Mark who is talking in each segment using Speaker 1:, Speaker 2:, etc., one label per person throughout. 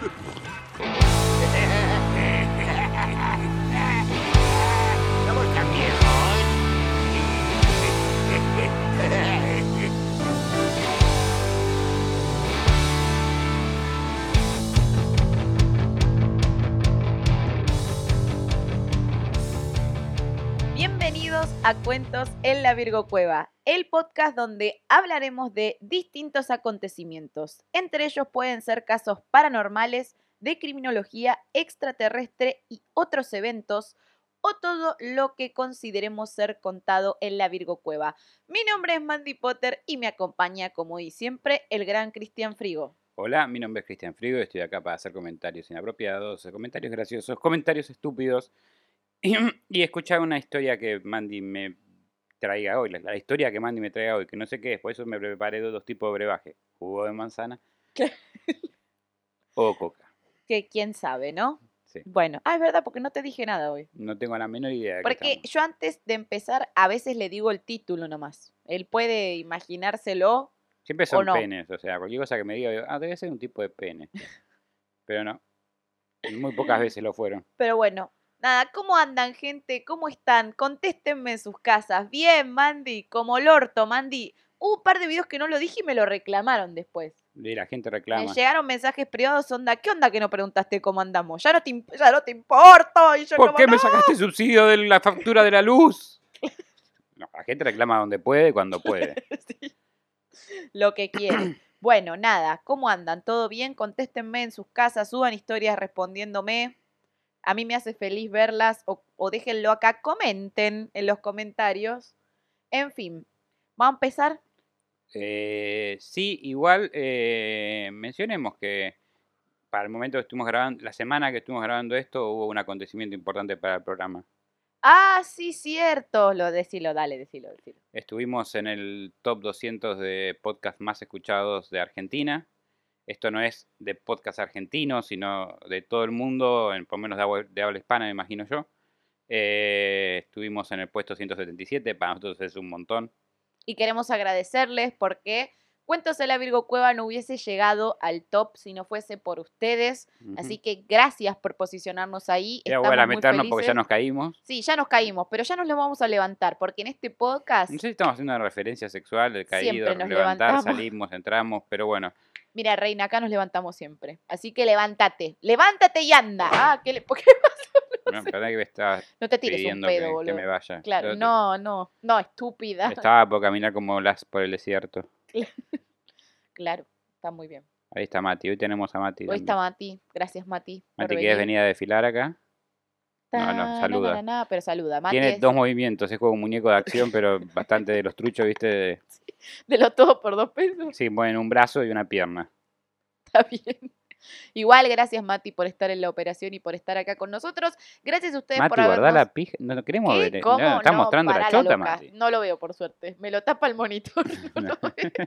Speaker 1: Somos tan viejos.
Speaker 2: Bienvenidos a Cuentos en la Virgo Cueva, el podcast donde hablaremos de distintos acontecimientos. Entre ellos pueden ser casos paranormales, de criminología extraterrestre y otros eventos, o todo lo que consideremos ser contado en la Virgo Cueva. Mi nombre es Mandy Potter y me acompaña, como y siempre, el gran Cristian Frigo.
Speaker 3: Hola, mi nombre es Cristian Frigo y estoy acá para hacer comentarios inapropiados, comentarios graciosos, comentarios estúpidos y escuchar una historia que Mandy me traiga hoy, la, la historia que Mandy me traiga hoy, que no sé qué es, por eso me preparé dos tipos de brebaje, jugo de manzana o coca.
Speaker 2: Que quién sabe, ¿no?
Speaker 3: Sí.
Speaker 2: Bueno, ah, es verdad, porque no te dije nada hoy.
Speaker 3: No tengo la menor idea. de
Speaker 2: Porque yo antes de empezar a veces le digo el título nomás. Él puede imaginárselo.
Speaker 3: Siempre son
Speaker 2: no.
Speaker 3: penes, o sea, cualquier cosa que me diga, ah, debe ser un tipo de pene. Pero no. Muy pocas veces lo fueron.
Speaker 2: Pero bueno, nada, ¿cómo andan, gente? ¿Cómo están? Contéstenme en sus casas. Bien, Mandy, como el orto, Mandy. Hubo un par de videos que no lo dije y me lo reclamaron después.
Speaker 3: Y la gente
Speaker 2: Me
Speaker 3: reclama.
Speaker 2: llegaron mensajes privados, onda, ¿qué onda que no preguntaste cómo andamos? Ya no te, ya no te importo. Y yo
Speaker 3: ¿Por
Speaker 2: como,
Speaker 3: qué me
Speaker 2: "No".
Speaker 3: sacaste subsidio de la factura de la luz? No, la gente reclama donde puede, cuando puede.
Speaker 2: Sí. Lo que quieran. Bueno, nada, ¿cómo andan? ¿Todo bien? Contéstenme en sus casas, suban historias respondiéndome. A mí me hace feliz verlas o, o déjenlo acá, comenten en los comentarios. En fin, vamos a empezar.
Speaker 3: Eh, sí, igual eh, mencionemos que para el momento que estuvimos grabando, la semana que estuvimos grabando esto, hubo un acontecimiento importante para el programa.
Speaker 2: Ah, sí, cierto. Lo decilo, dale, decilo, decilo.
Speaker 3: Estuvimos en el top 200 de podcasts más escuchados de Argentina. Esto no es de podcast argentinos, sino de todo el mundo, en, por lo menos de habla, de habla hispana, me imagino yo. Eh, estuvimos en el puesto 177, para nosotros es un montón.
Speaker 2: Y queremos agradecerles porque Cuentos de la Virgo Cueva no hubiese llegado al top si no fuese por ustedes. Así que gracias por posicionarnos ahí.
Speaker 3: Ya voy a meternos porque ya nos caímos.
Speaker 2: Sí, ya nos caímos, pero ya nos lo vamos a levantar, porque en este podcast,
Speaker 3: No sé si estamos haciendo una referencia sexual, el caído, levantar,
Speaker 2: levantamos.
Speaker 3: salimos, entramos, pero bueno.
Speaker 2: Mira, Reina, acá nos levantamos siempre. Así que levántate, levántate y anda. Ah, ¿qué le- ¿por qué
Speaker 3: No, que
Speaker 2: te tires un pedo,
Speaker 3: que, que
Speaker 2: boludo?
Speaker 3: me vaya.
Speaker 2: Claro, no, no, no, estúpida.
Speaker 3: Estaba por caminar como las por el desierto.
Speaker 2: Claro, está muy bien.
Speaker 3: Ahí está Mati, hoy tenemos a Mati.
Speaker 2: Hoy
Speaker 3: también.
Speaker 2: está Mati, gracias Mati.
Speaker 3: Mati, ¿quieres venir a desfilar acá? No, no,
Speaker 2: Ta, na,
Speaker 3: saluda.
Speaker 2: na, na, pero saluda. Mati
Speaker 3: Tiene
Speaker 2: es
Speaker 3: dos movimientos, es como un muñeco de acción, pero bastante de los truchos, ¿viste? De-
Speaker 2: de los todo por dos pesos.
Speaker 3: Sí, bueno, un brazo y una pierna.
Speaker 2: Está bien. Igual, gracias Mati por estar en la operación y por estar acá con nosotros. Gracias a ustedes
Speaker 3: Mati,
Speaker 2: por habernos...
Speaker 3: la pija. No, no queremos
Speaker 2: ¿Qué?
Speaker 3: ver. eh,
Speaker 2: ¿Cómo?
Speaker 3: no, está
Speaker 2: No,
Speaker 3: mostrando la chota. Mati.
Speaker 2: No lo veo, por suerte. Me lo tapa el monitor. No, lo veo.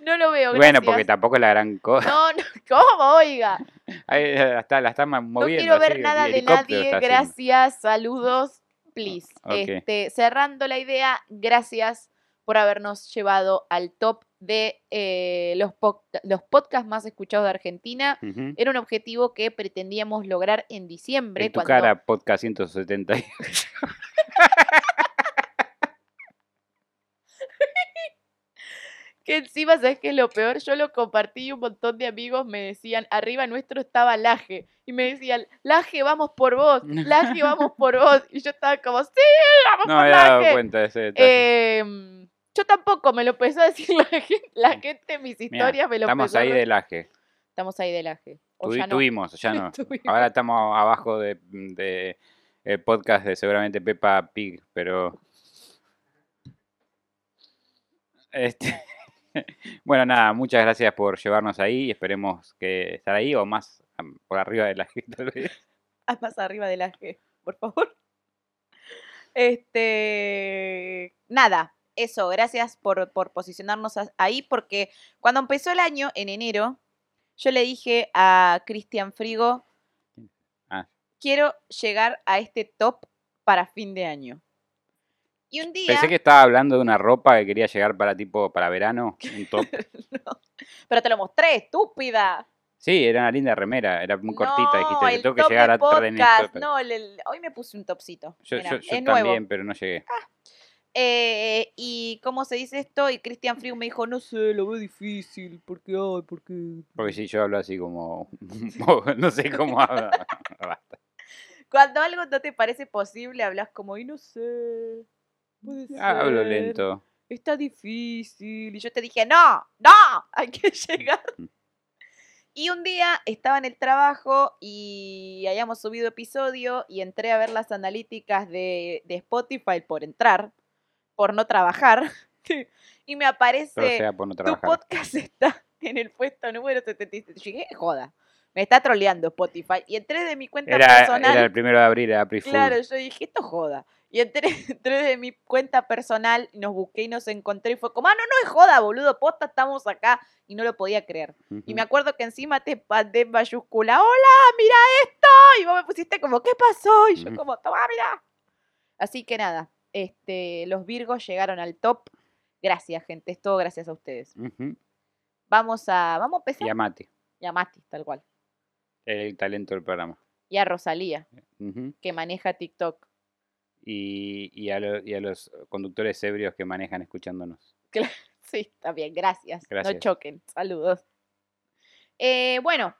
Speaker 2: No lo veo,
Speaker 3: Bueno, porque tampoco es la gran cosa.
Speaker 2: No, no, ¿cómo? Oiga.
Speaker 3: Ahí, eh, la está, la está ma-
Speaker 2: No
Speaker 3: moviendo.
Speaker 2: quiero ver
Speaker 3: así,
Speaker 2: nada de nadie.
Speaker 3: haciendo.
Speaker 2: Gracias, saludos, please. Este, cerrando la idea, gracias por habernos llevado al top de eh, los, po- los podcasts más escuchados de Argentina. Era un objetivo que pretendíamos lograr en diciembre.
Speaker 3: En tu
Speaker 2: cuando-
Speaker 3: cara, podcast 170.
Speaker 2: Que encima, ¿sabes qué es lo peor? Yo lo compartí y un montón de amigos me decían, arriba nuestro estaba Laje. Y me decían, Laje, vamos por vos, Laje, vamos por vos. Y yo estaba como, sí, vamos
Speaker 3: No
Speaker 2: por
Speaker 3: me había dado
Speaker 2: Laje.
Speaker 3: cuenta de ese.
Speaker 2: Em, yo tampoco, me lo empezó a decir la gente, la gente en mis historias me lo
Speaker 3: Estamos
Speaker 2: empezó a
Speaker 3: ahí
Speaker 2: re-
Speaker 3: de laje.
Speaker 2: Estamos ahí de Laje. O
Speaker 3: Tuvi-
Speaker 2: ya no.
Speaker 3: Tuvimos, ya no.
Speaker 2: Tuvimos.
Speaker 3: Ahora estamos abajo de, de el podcast de seguramente Peppa Pig, pero este bueno nada, muchas gracias por llevarnos ahí y esperemos que estar ahí o más por arriba de la gente tal vez.
Speaker 2: Haz más arriba del Laje, por favor. Este, nada, eso, gracias por, por posicionarnos ahí, porque cuando empezó el año, en enero, yo le dije a Cristian Frigo,
Speaker 3: Ah.
Speaker 2: quiero llegar a este top para fin de año. Y un día...
Speaker 3: Pensé que estaba hablando de una ropa que quería llegar para tipo para verano, un top.
Speaker 2: No, pero te lo mostré, estúpida.
Speaker 3: Sí, era una linda remera, era muy cortita,
Speaker 2: No,
Speaker 3: dijiste, tengo que llegar a
Speaker 2: podcast.
Speaker 3: esto.
Speaker 2: No, el- el- hoy me puse un topcito.
Speaker 3: Yo,
Speaker 2: Mirá,
Speaker 3: yo- yo
Speaker 2: es nuevo.
Speaker 3: también, pero no llegué.
Speaker 2: Eh, y cómo se dice esto, y Christian Frigo me dijo, no sé, lo veo difícil, porque, ay, porque...
Speaker 3: Porque si yo hablo así como... no sé cómo hablo. Basta.
Speaker 2: Cuando algo no te parece posible, hablas como, y no sé, puede ser,
Speaker 3: Hablo lento.
Speaker 2: está difícil. Y yo te dije, no, no, hay que llegar. Y un día estaba en el trabajo y habíamos subido episodio y entré a ver las analíticas de, de Spotify por entrar, por no trabajar. y me aparece,
Speaker 3: sea por no
Speaker 2: tu podcast está en el puesto número 77. Yo dije, joda, me está troleando Spotify. Y entré de mi cuenta
Speaker 3: Era,
Speaker 2: personal.
Speaker 3: era el primero de abril, era.
Speaker 2: Claro, yo dije, esto joda. Y entré, entré de mi cuenta personal, nos busqué y nos encontré y fue como, ah, no, no es joda, boludo, posta, estamos acá. Y no lo podía creer. Y me acuerdo que encima te mandé en mayúscula, hola, mira esto. Y vos me pusiste como, ¿qué pasó? Y yo como, toma, mira. Así que nada, este, los Virgos llegaron al top. Gracias, gente, es todo gracias a ustedes. Vamos a, vamos a empezar.
Speaker 3: Y a Mati,
Speaker 2: Y a Mati, tal cual.
Speaker 3: el talento del programa.
Speaker 2: Y a Rosalía, que maneja TikTok.
Speaker 3: Y, y a lo- y a los conductores ebrios que manejan escuchándonos.
Speaker 2: Sí, está bien, gracias. No choquen. Saludos. Eh, bueno,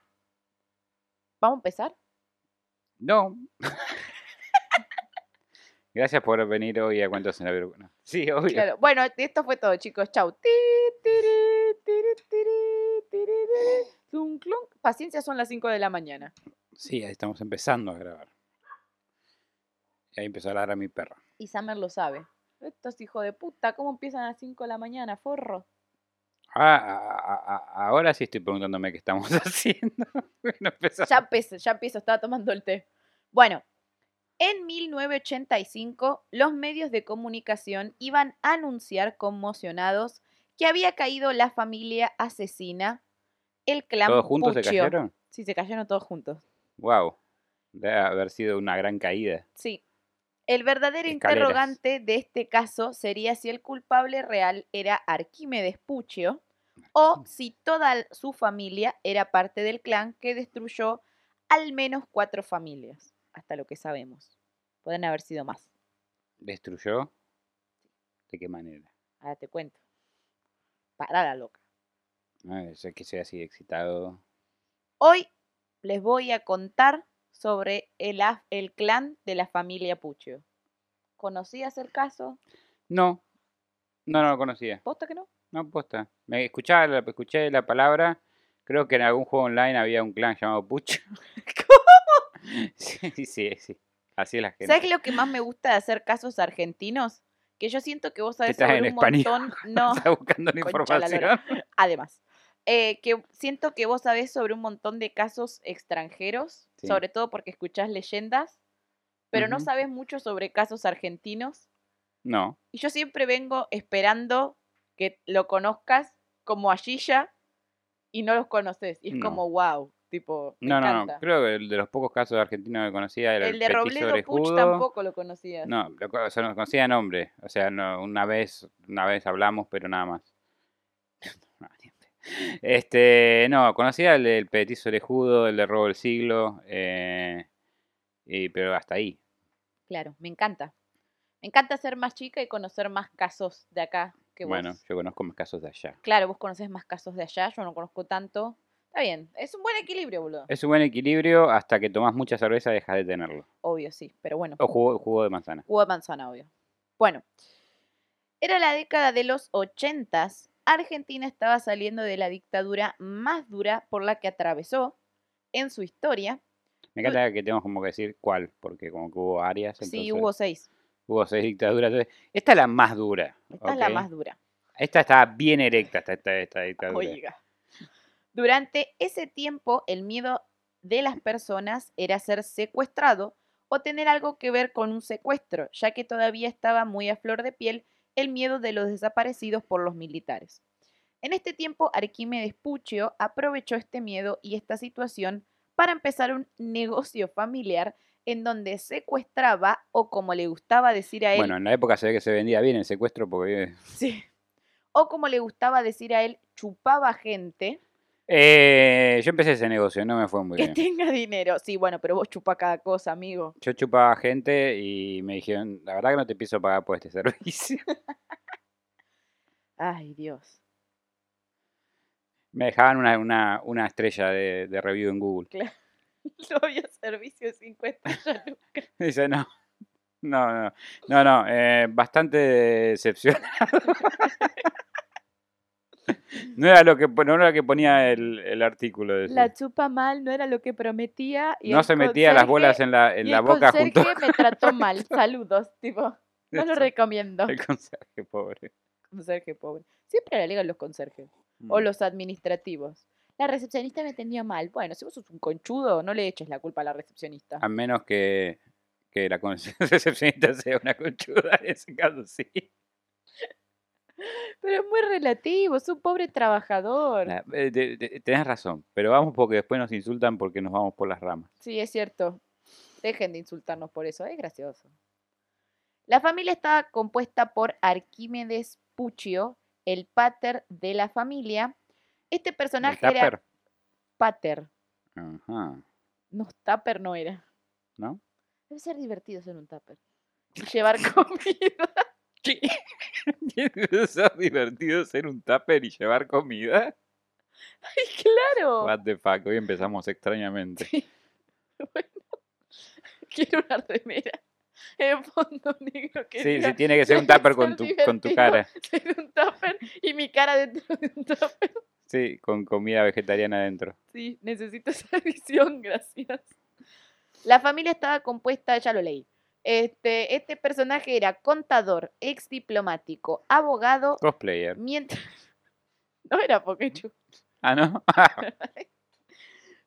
Speaker 2: ¿vamos a empezar?
Speaker 3: No. Gracias por venir hoy a Cuentos en la Virgo. No. Sí, obvio.
Speaker 2: Claro. Bueno, esto fue todo, chicos. Chau. Paciencia, son las 5 de la mañana.
Speaker 3: Sí, ahí estamos empezando a grabar. Y ahí empezó a ladrar mi perro.
Speaker 2: Y Summer lo sabe. Estos hijos de puta, ¿cómo empiezan a las 5 de la mañana, forro?
Speaker 3: Ah, a- a- a- ahora sí estoy preguntándome qué estamos haciendo. Bueno.
Speaker 2: Ya empiezo, ya empiezo, estaba tomando el té. Bueno, en 1985 los medios de comunicación iban a anunciar conmocionados que había caído la familia asesina, el clan
Speaker 3: ¿Todos juntos se cayeron?
Speaker 2: Sí, se cayeron todos juntos.
Speaker 3: Wow. Debe haber sido una gran caída.
Speaker 2: Sí. El verdadero
Speaker 3: Escaleras.
Speaker 2: interrogante de este caso sería si el culpable real era Arquímedes Puccio o si toda su familia era parte del clan que destruyó al menos cuatro familias, hasta lo que sabemos. Pueden haber sido más.
Speaker 3: ¿Destruyó? ¿De qué manera?
Speaker 2: Ahora te cuento. Para la loca.
Speaker 3: Ah, sé que sea así excitado.
Speaker 2: Hoy les voy a contar sobre el, el clan de la familia Puccio. ¿Conocías el caso?
Speaker 3: No. No, no lo conocía.
Speaker 2: ¿Posta que no?
Speaker 3: No, posta. Me escuchaba, la- escuché la palabra. Creo que en algún juego online había un clan llamado Puch. Sí, sí, sí. Así es la gente.
Speaker 2: ¿Sabes lo que más me gusta de hacer casos argentinos? Que yo siento que vos sabés
Speaker 3: estás
Speaker 2: sobre
Speaker 3: en
Speaker 2: un
Speaker 3: español.
Speaker 2: montón. No,
Speaker 3: Está buscando la información.
Speaker 2: además. eh, que siento que vos sabés sobre un montón de casos extranjeros,
Speaker 3: Sí.
Speaker 2: sobre todo porque escuchás leyendas, pero no sabes mucho sobre casos argentinos.
Speaker 3: No.
Speaker 2: Y yo siempre vengo esperando que lo conozcas como a Gilla y no los conoces. Y es
Speaker 3: No.
Speaker 2: como, wow, tipo,
Speaker 3: No, no, no. Creo que el de los pocos casos argentinos que conocía era el,
Speaker 2: El de Robledo Puch tampoco lo conocías.
Speaker 3: No, lo, o sea, no conocía nombre. O sea, no, una vez, una vez hablamos, pero nada más. No, ni en pedo. Este, no, conocía el del petizo orejudo, el de robo del siglo, eh, y, pero hasta ahí.
Speaker 2: Claro, me encanta. Me encanta ser más chica y conocer más casos de acá que vos.
Speaker 3: Bueno, yo conozco más casos de allá.
Speaker 2: Claro, vos conocés más casos de allá, yo no conozco tanto. Está bien, es un buen equilibrio, boludo.
Speaker 3: Es un buen equilibrio hasta que tomas mucha cerveza dejas de tenerlo.
Speaker 2: Obvio, sí, pero bueno.
Speaker 3: O jugo, jugo de manzana.
Speaker 2: Jugo de manzana, obvio. Bueno, era la década de los ochentas. Argentina estaba saliendo de la dictadura más dura por la que atravesó en su historia.
Speaker 3: Me encanta que tenemos como que decir cuál, porque como que hubo áreas.
Speaker 2: Sí,
Speaker 3: entonces
Speaker 2: hubo seis.
Speaker 3: hubo seis dictaduras. entonces, esta es la más dura.
Speaker 2: Esta es la más dura.
Speaker 3: Esta está bien erecta, esta, esta, esta dictadura.
Speaker 2: Oiga. Durante ese tiempo, el miedo de las personas era ser secuestrado o tener algo que ver con un secuestro, ya que todavía estaba muy a flor de piel el miedo de los desaparecidos por los militares. En este tiempo, Arquímedes Puccio aprovechó este miedo y esta situación para empezar un negocio familiar en donde secuestraba, o como le gustaba decir a él,
Speaker 3: Bueno, en la época se ve que se vendía bien el secuestro porque
Speaker 2: Sí. O como le gustaba decir a él, chupaba gente
Speaker 3: Eh, yo empecé ese negocio, no me fue muy
Speaker 2: Que
Speaker 3: bien.
Speaker 2: tenga dinero. Sí, bueno, pero vos chupa cada cosa, amigo.
Speaker 3: Yo chupaba gente y me dijeron, la verdad que no te pienso pagar por este servicio.
Speaker 2: Ay, Dios.
Speaker 3: Me dejaban una, una, una estrella de, de review en Google.
Speaker 2: No había servicio de 50 ya nunca.
Speaker 3: Dice, no, no, no, no, no, eh, bastante decepcionado. No era lo que, no era lo que ponía el, el artículo.
Speaker 2: La chupa mal, no era lo que prometía. Y
Speaker 3: no se metía las bolas en la, en
Speaker 2: y
Speaker 3: la
Speaker 2: el
Speaker 3: boca junto
Speaker 2: conserje me trató mal. Saludos, tipo. No lo recomiendo.
Speaker 3: el conserje, pobre.
Speaker 2: Conserje pobre. Siempre le alegan los conserjes. O
Speaker 3: Mm.
Speaker 2: los administrativos. La recepcionista me atendió mal. Bueno, si vos sos un conchudo, no le eches la culpa a la recepcionista.
Speaker 3: A menos que, que la recepcionista sea una conchuda, en ese caso sí.
Speaker 2: Pero es muy relativo, es un pobre trabajador.
Speaker 3: La- eh, te- te- tenés razón, pero vamos porque después nos insultan porque nos vamos por las ramas.
Speaker 2: Sí, es cierto. Dejen de insultarnos por eso, es gracioso. La familia estaba compuesta por Arquímedes Puccio, el pater de la familia. Este
Speaker 3: ¿El
Speaker 2: personaje era
Speaker 3: tupper?
Speaker 2: pater,
Speaker 3: Ajá,
Speaker 2: no tupper no era.
Speaker 3: ¿no?
Speaker 2: Debe ser divertido ser un tupper. Y llevar comida.
Speaker 3: ¿Es divertido ser un tupper y llevar comida?
Speaker 2: Ay, claro.
Speaker 3: What the fuck, hoy empezamos extrañamente.
Speaker 2: Bueno, quiero una remera en fondo negro que
Speaker 3: Sí, sí, tiene que ser un
Speaker 2: "Debe
Speaker 3: tupper con tu, con tu cara.
Speaker 2: Ser un tupper y mi cara dentro de un tupper.
Speaker 3: Sí, con comida vegetariana adentro.
Speaker 2: Sí, necesito esa edición, gracias. La familia estaba compuesta, ya lo leí. Este, este personaje era contador, ex diplomático, abogado,
Speaker 3: Cosplayer.
Speaker 2: mientras. No era Pokechu.
Speaker 3: Ah, ¿no?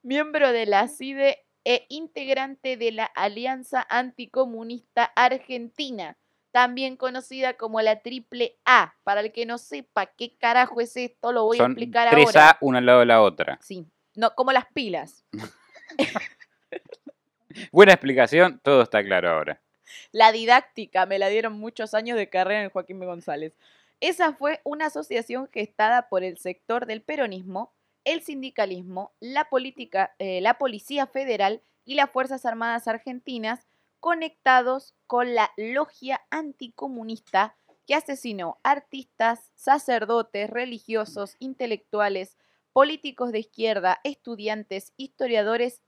Speaker 2: Miembro de la CIDE e integrante de la Alianza Anticomunista Argentina, también conocida como la Triple A. Para el que no sepa qué carajo es esto, lo voy a explicar
Speaker 3: tres
Speaker 2: ahora.
Speaker 3: A una al lado de la otra.
Speaker 2: Sí, no, como las pilas.
Speaker 3: Buena explicación, todo está claro ahora.
Speaker 2: La didáctica me la dieron muchos años de carrera en Joaquín B. González. Esa fue una asociación gestada por el sector del peronismo, el sindicalismo, la, eh, la Policía Federal y las Fuerzas Armadas Argentinas, conectados con la logia anticomunista que asesinó artistas, sacerdotes, religiosos, intelectuales, políticos de izquierda, estudiantes, historiadores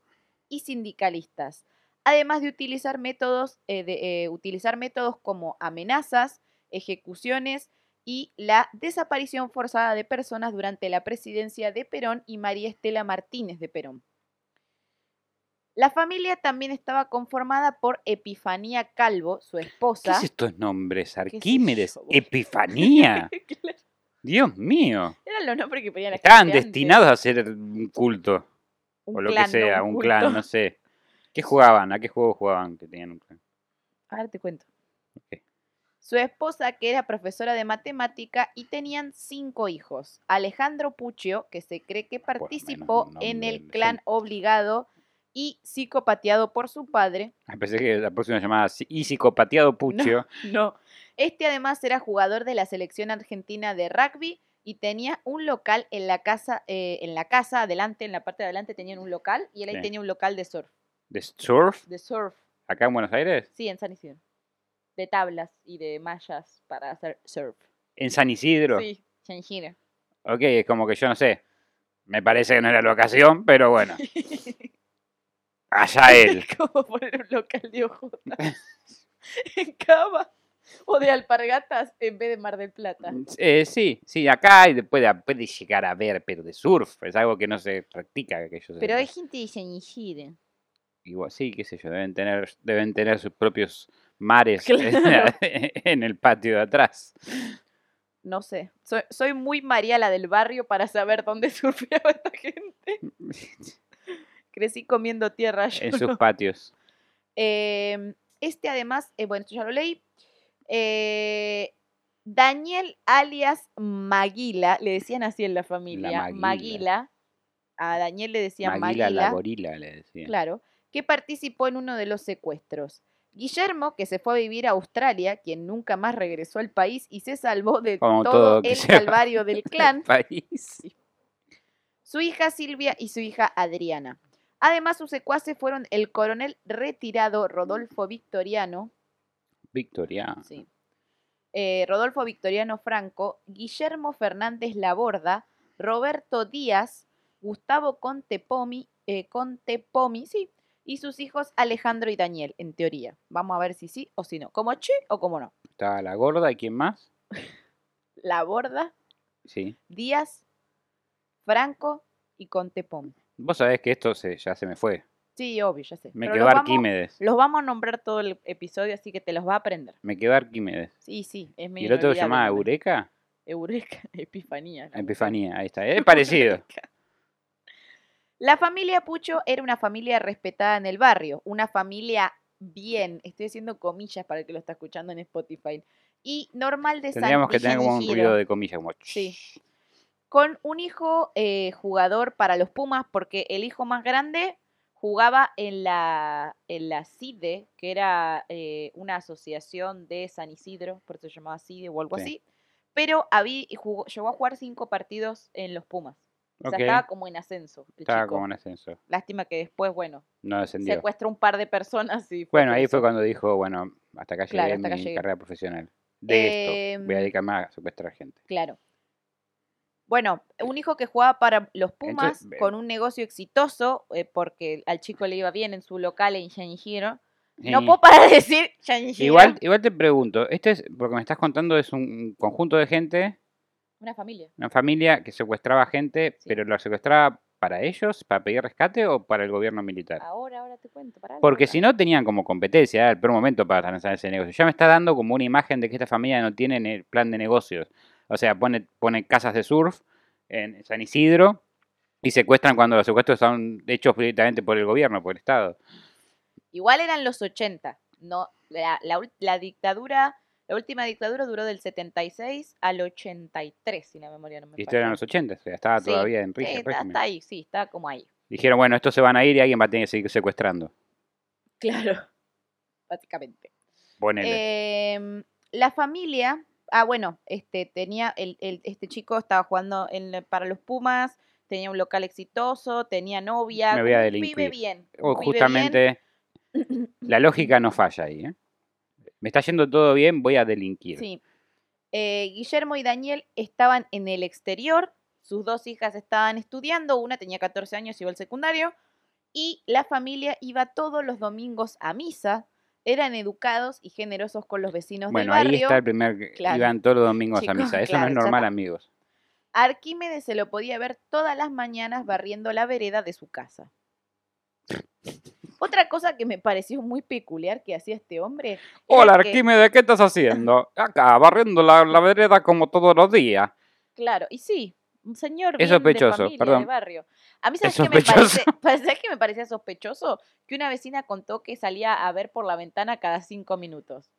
Speaker 2: y sindicalistas además de utilizar métodos, eh, de, eh, utilizar métodos como amenazas, ejecuciones y la desaparición forzada de personas durante la presidencia de Perón y María Estela Martínez de Perón. La familia también estaba conformada por Epifanía Calvo, su
Speaker 3: ¿Qué
Speaker 2: esposa.
Speaker 3: es estos nombres? Arquímedes? Epifanía.
Speaker 2: Claro,
Speaker 3: Dios mío.
Speaker 2: Eran los nombres que ponían la
Speaker 3: Estaban
Speaker 2: gente antes.
Speaker 3: destinados a ser un culto.
Speaker 2: Un
Speaker 3: o lo
Speaker 2: clan,
Speaker 3: que sea,
Speaker 2: no
Speaker 3: un, clan, no sé. ¿Qué jugaban? ¿A qué juego jugaban que tenían un clan?
Speaker 2: Ahora te cuento. Su esposa, que era profesora de matemática, y tenían cinco hijos. Alejandro Puccio, que se cree que
Speaker 3: menos
Speaker 2: participó en el clan obligado y psicopateado por su padre.
Speaker 3: Ah, Pensé que la próxima llamada y psicopateado Puccio.
Speaker 2: No. Este además era jugador de la selección argentina de rugby y tenía un local en la casa, eh, en la casa adelante, en la parte de adelante tenían un local y él ahí
Speaker 3: Sí.
Speaker 2: tenía un local de surf.
Speaker 3: ¿De surf?
Speaker 2: De surf,
Speaker 3: ¿Acá en Buenos Aires?
Speaker 2: sí, en San Isidro. De tablas y de mallas para hacer surf.
Speaker 3: ¿En San Isidro?
Speaker 2: Sí, San Isidro.
Speaker 3: Ok, es como que yo no sé. Me parece que no era la ocasión, pero bueno. Allá él.
Speaker 2: ¿Cómo poner un local de ojotas en Cava o de alpargatas en vez de Mar del Plata?
Speaker 3: Eh, sí, sí, acá puede, puede llegar a ver, pero de surf es algo que no se practica. Que yo
Speaker 2: Pero hay gente de San Isidro.
Speaker 3: Igual, sí, qué sé yo, deben tener, deben tener sus propios mares
Speaker 2: Claro.
Speaker 3: en el patio de atrás.
Speaker 2: No sé. Soy, soy muy Mariala del barrio para saber dónde surfeaba esta gente. Crecí comiendo tierra. yo
Speaker 3: En
Speaker 2: no.
Speaker 3: sus patios.
Speaker 2: Eh, este además, eh, bueno, esto ya lo leí. Eh, Daniel alias Maguila, le decían así en la familia.
Speaker 3: Maguila.
Speaker 2: Maguila. A Daniel le decían
Speaker 3: Maguila
Speaker 2: Maguila.
Speaker 3: la gorila, le.
Speaker 2: Claro, que participó en uno de los secuestros. Guillermo, que se fue a vivir a Australia, quien nunca más regresó al país y se salvó de
Speaker 3: Como
Speaker 2: todo, el calvario del clan.
Speaker 3: País.
Speaker 2: su hija Silvia y su hija Adriana. Además, sus secuaces fueron el coronel retirado Rodolfo Victoriano,
Speaker 3: Victoria.
Speaker 2: sí, eh, Rodolfo Victoriano Franco, Guillermo Fernández Laborda, Roberto Díaz, Gustavo Contepomi, eh, Contepomi, sí, y sus hijos Alejandro y Daniel, en teoría. Vamos a ver si sí o si no. ¿Como che o como no?
Speaker 3: Estaba la gorda y quién más?
Speaker 2: Laborda,
Speaker 3: Sí.
Speaker 2: Díaz, Franco y Contepomi.
Speaker 3: Vos sabés que esto se, ya se me fue.
Speaker 2: Sí, obvio, ya sé.
Speaker 3: Me
Speaker 2: Pero
Speaker 3: quedó
Speaker 2: los vamos-
Speaker 3: Arquímedes.
Speaker 2: Los vamos a nombrar todo el episodio, así que te los va a aprender.
Speaker 3: Me quedó Arquímedes.
Speaker 2: Sí, sí, es
Speaker 3: ¿Y
Speaker 2: medio
Speaker 3: el otro se llamaba. Eureka?
Speaker 2: Eureka, Epifanía.
Speaker 3: Epifanía, ahí está. Es parecido.
Speaker 2: La familia Pucho era una familia respetada en el barrio, una familia bien, estoy haciendo comillas para el que lo está escuchando en Spotify, y normal de
Speaker 3: Tendríamos que tener como un ruido de comillas, como...
Speaker 2: Sí. Con un hijo eh, jugador para los Pumas, porque el hijo más grande jugaba en la, en la CIDE, que era eh, una asociación de San Isidro, por eso se llamaba CIDE o algo
Speaker 3: Sí.
Speaker 2: así, pero había, jugó- llegó a jugar cinco partidos en los Pumas. O sea, estaba como en ascenso.
Speaker 3: Estaba
Speaker 2: chico.
Speaker 3: como en ascenso.
Speaker 2: Lástima que después, bueno,
Speaker 3: No descendió.
Speaker 2: secuestró un par de personas y
Speaker 3: Bueno, ahí fue cuando dijo, bueno, hasta acá llegué
Speaker 2: Claro,
Speaker 3: en
Speaker 2: hasta acá
Speaker 3: mi
Speaker 2: llegué.
Speaker 3: carrera profesional. De esto, voy a
Speaker 2: Em,
Speaker 3: dedicarme a secuestrar gente.
Speaker 2: Claro. Bueno, un hijo que jugaba para los Pumas
Speaker 3: Entonces,
Speaker 2: con un negocio exitoso, eh, porque al chico le iba bien en su local en Yanjiro. No puedo parar de decir Yanjiro.
Speaker 3: Igual, igual te pregunto, este es, porque me estás contando, es un conjunto de gente,
Speaker 2: Una familia.
Speaker 3: una familia que secuestraba gente,
Speaker 2: Sí.
Speaker 3: pero lo secuestraba para ellos, para pedir rescate o para el gobierno militar.
Speaker 2: Ahora, ahora te cuento. pará,
Speaker 3: Porque si no tenían como competencia, el peor momento para lanzar ese negocio. Ya me está dando como una imagen de que esta familia no tiene ne- plan de negocios. O sea, pone, pone casas de surf en San Isidro y secuestran cuando los secuestros son hechos directamente por el gobierno, por el Estado.
Speaker 2: Igual eran los 80. No, la, la la dictadura, la última dictadura duró del 76 al 83, si la memoria no me
Speaker 3: Y esto eran
Speaker 2: falla.
Speaker 3: los 80, o sea, estaba
Speaker 2: Sí,
Speaker 3: todavía en
Speaker 2: Sí,
Speaker 3: rige-
Speaker 2: está, ahí, sí, está como ahí.
Speaker 3: Dijeron, bueno, estos se van a ir y alguien va a tener que seguir secuestrando.
Speaker 2: Claro, básicamente.
Speaker 3: Ponele.
Speaker 2: Em, la familia, ah, bueno, este tenía, el, el- este chico estaba jugando en, para los Pumas, tenía un local exitoso, tenía novia,
Speaker 3: Me voy a
Speaker 2: un pibe
Speaker 3: delinquir.
Speaker 2: bien.
Speaker 3: O
Speaker 2: bien.
Speaker 3: justamente la lógica no falla ahí. ¿eh? Me está yendo todo bien, voy a delinquir.
Speaker 2: Sí. Eh, Guillermo y Daniel estaban en el exterior, sus dos hijas estaban estudiando, una tenía 14 años, iba al secundario, y la familia iba todos los domingos a misa, eran educados y generosos con los vecinos
Speaker 3: Bueno,
Speaker 2: del
Speaker 3: ahí
Speaker 2: barrio.
Speaker 3: está el primer.
Speaker 2: Claro.
Speaker 3: Iban todos los domingos a misa. Eso
Speaker 2: claro,
Speaker 3: no es normal,
Speaker 2: está.
Speaker 3: amigos.
Speaker 2: Arquímedes se lo podía ver todas las mañanas barriendo la vereda de su casa. Otra cosa que me pareció muy peculiar que hacía este hombre.
Speaker 3: Hola,
Speaker 2: que-
Speaker 3: Arquímedes, ¿qué estás haciendo? Acá, barriendo la, la vereda como todos los días.
Speaker 2: Claro, y sí, un señor
Speaker 3: Es
Speaker 2: bien de
Speaker 3: sospechoso,
Speaker 2: de
Speaker 3: perdón.
Speaker 2: barrio. A mí,
Speaker 3: Es
Speaker 2: ¿sabes qué, me parece, ¿sabes qué me parecía sospechoso? Que una vecina contó que salía a ver por la ventana cada cinco minutos.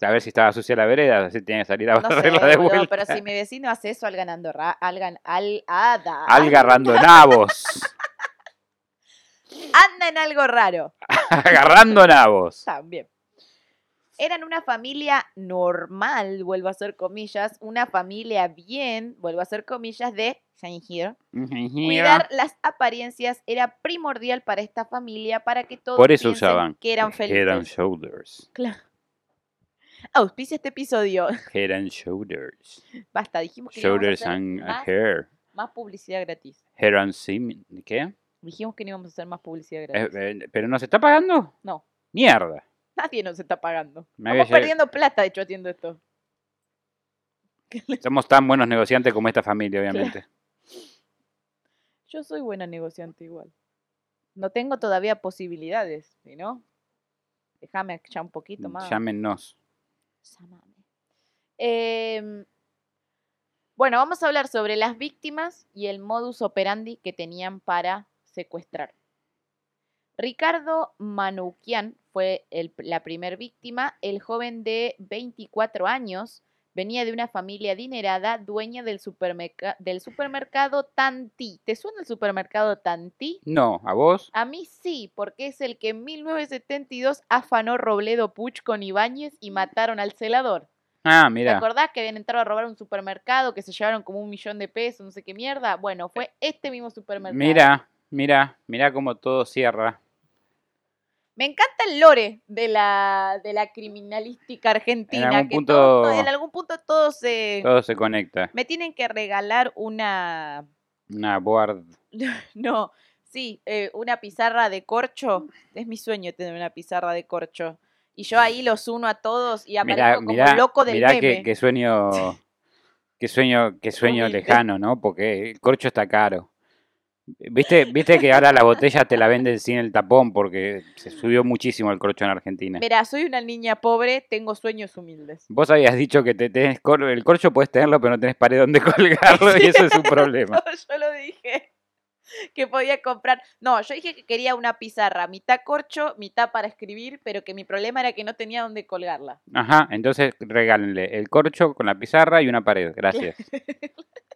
Speaker 3: A ver si estaba sucia la vereda, así tenía que salir a
Speaker 2: No
Speaker 3: barrerla de vuelta.
Speaker 2: pero si mi vecino hace eso al ganando ra- al, gan- al ada,
Speaker 3: Algarrando nabos.
Speaker 2: anda en algo raro.
Speaker 3: Agarrando nabos.
Speaker 2: También. Eran una familia normal, vuelvo a hacer comillas, una familia bien, vuelvo a hacer comillas, de Here. Cuidar las apariencias era primordial para esta familia para que todos
Speaker 3: Por eso usaban
Speaker 2: que eran
Speaker 3: Head
Speaker 2: felices.
Speaker 3: and Shoulders.
Speaker 2: Claro. Auspicia este episodio.
Speaker 3: Head and Shoulders.
Speaker 2: Basta, dijimos que íbamos a hacer
Speaker 3: and
Speaker 2: más,
Speaker 3: hair.
Speaker 2: más publicidad gratis.
Speaker 3: Hair and semen. ¿Qué?
Speaker 2: Dijimos que no íbamos a hacer más publicidad
Speaker 3: Eh,
Speaker 2: gratis.
Speaker 3: eh, ¿Pero no se está pagando?
Speaker 2: No,
Speaker 3: Mierda.
Speaker 2: Nadie nos está pagando.
Speaker 3: Me
Speaker 2: Estamos perdiendo plata, de hecho, haciendo esto.
Speaker 3: Somos tan buenos negociantes como esta familia, obviamente.
Speaker 2: Yo soy buena negociante igual. No tengo todavía posibilidades, ¿sí, ¿no? Déjame ya un poquito más.
Speaker 3: Llámenos.
Speaker 2: Llámame. Em, bueno, vamos a hablar sobre las víctimas y el modus operandi que tenían para secuestrar. Ricardo Manoukian fue el- la primer víctima. El joven de 24 años venía de una familia adinerada, dueña del, del supermercado Tanti. ¿Te suena el supermercado Tanti?
Speaker 3: No, ¿a vos?
Speaker 2: A mí sí, porque es el que en 1972 afanó Robledo Puch con Ibáñez y mataron al celador.
Speaker 3: Ah,
Speaker 2: ¿Te
Speaker 3: mira.
Speaker 2: acordás que habían entrado a robar un supermercado, que se llevaron como un millón de pesos, no sé qué mierda? Bueno, fue este mismo supermercado.
Speaker 3: Mira, mira, mira cómo todo cierra.
Speaker 2: Me encanta el lore de la, de la criminalística argentina.
Speaker 3: algún
Speaker 2: que
Speaker 3: punto-
Speaker 2: todo- en algún punto todo se...
Speaker 3: Todo se conecta.
Speaker 2: Me tienen que regalar una...
Speaker 3: Una board.
Speaker 2: No, sí, eh, una pizarra de corcho. Es mi sueño tener una pizarra de corcho. Y yo ahí los uno a todos y aparezco
Speaker 3: Mirá,
Speaker 2: como loco del
Speaker 3: mirá
Speaker 2: meme.
Speaker 3: que, que sueño, que sueño, que sueño lejano, ¿no? Porque el corcho está caro. ¿Viste, Viste que ahora la botella te la venden sin el tapón porque se subió muchísimo el corcho en Argentina.
Speaker 2: Mira, soy una niña pobre, tengo sueños humildes.
Speaker 3: Vos habías dicho que te tenés cor- el corcho puedes tenerlo, pero no tenés pared donde colgarlo y eso es un problema.
Speaker 2: yo lo dije que podía comprar. No, yo dije que quería una pizarra, mitad corcho, mitad para escribir, pero que mi problema era que no tenía dónde colgarla.
Speaker 3: Ajá, entonces regálenle el corcho con la pizarra y una pared. Gracias.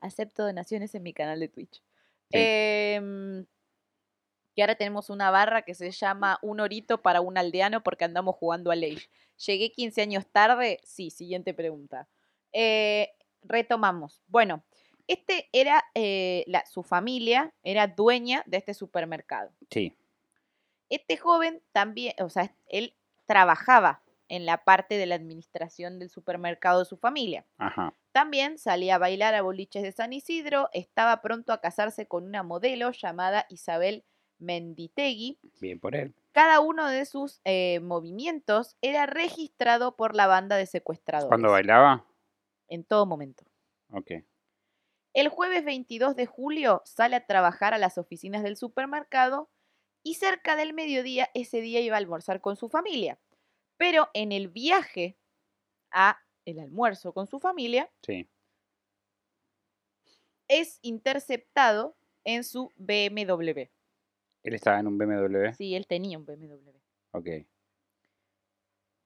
Speaker 2: Acepto donaciones en mi canal de Twitch.
Speaker 3: Sí.
Speaker 2: Em, que ahora tenemos una barra que se llama Un Orito para un aldeano porque andamos jugando a Age. ¿Llegué 15 años tarde? Sí, siguiente pregunta. Eh, retomamos. Bueno, este era, eh, la, su familia era dueña de este supermercado.
Speaker 3: Sí,
Speaker 2: Este joven también, o sea, él trabajaba en la parte de la administración del supermercado de su familia.
Speaker 3: ajá.
Speaker 2: También salía a bailar a boliches de San Isidro, estaba pronto a casarse con una modelo llamada Isabel Menditegui.
Speaker 3: Bien por él.
Speaker 2: Cada uno de sus eh, movimientos era registrado por la banda de secuestradores.
Speaker 3: ¿Cuándo bailaba?
Speaker 2: En todo momento.
Speaker 3: Ok.
Speaker 2: El jueves 22 de julio sale a trabajar a las oficinas del supermercado y cerca del mediodía ese día iba a almorzar con su familia. Pero en el viaje a el almuerzo con su familia
Speaker 3: Sí.
Speaker 2: es interceptado en su BMW.
Speaker 3: Él estaba en un BMW.
Speaker 2: Sí, él tenía un BMW.
Speaker 3: Ok.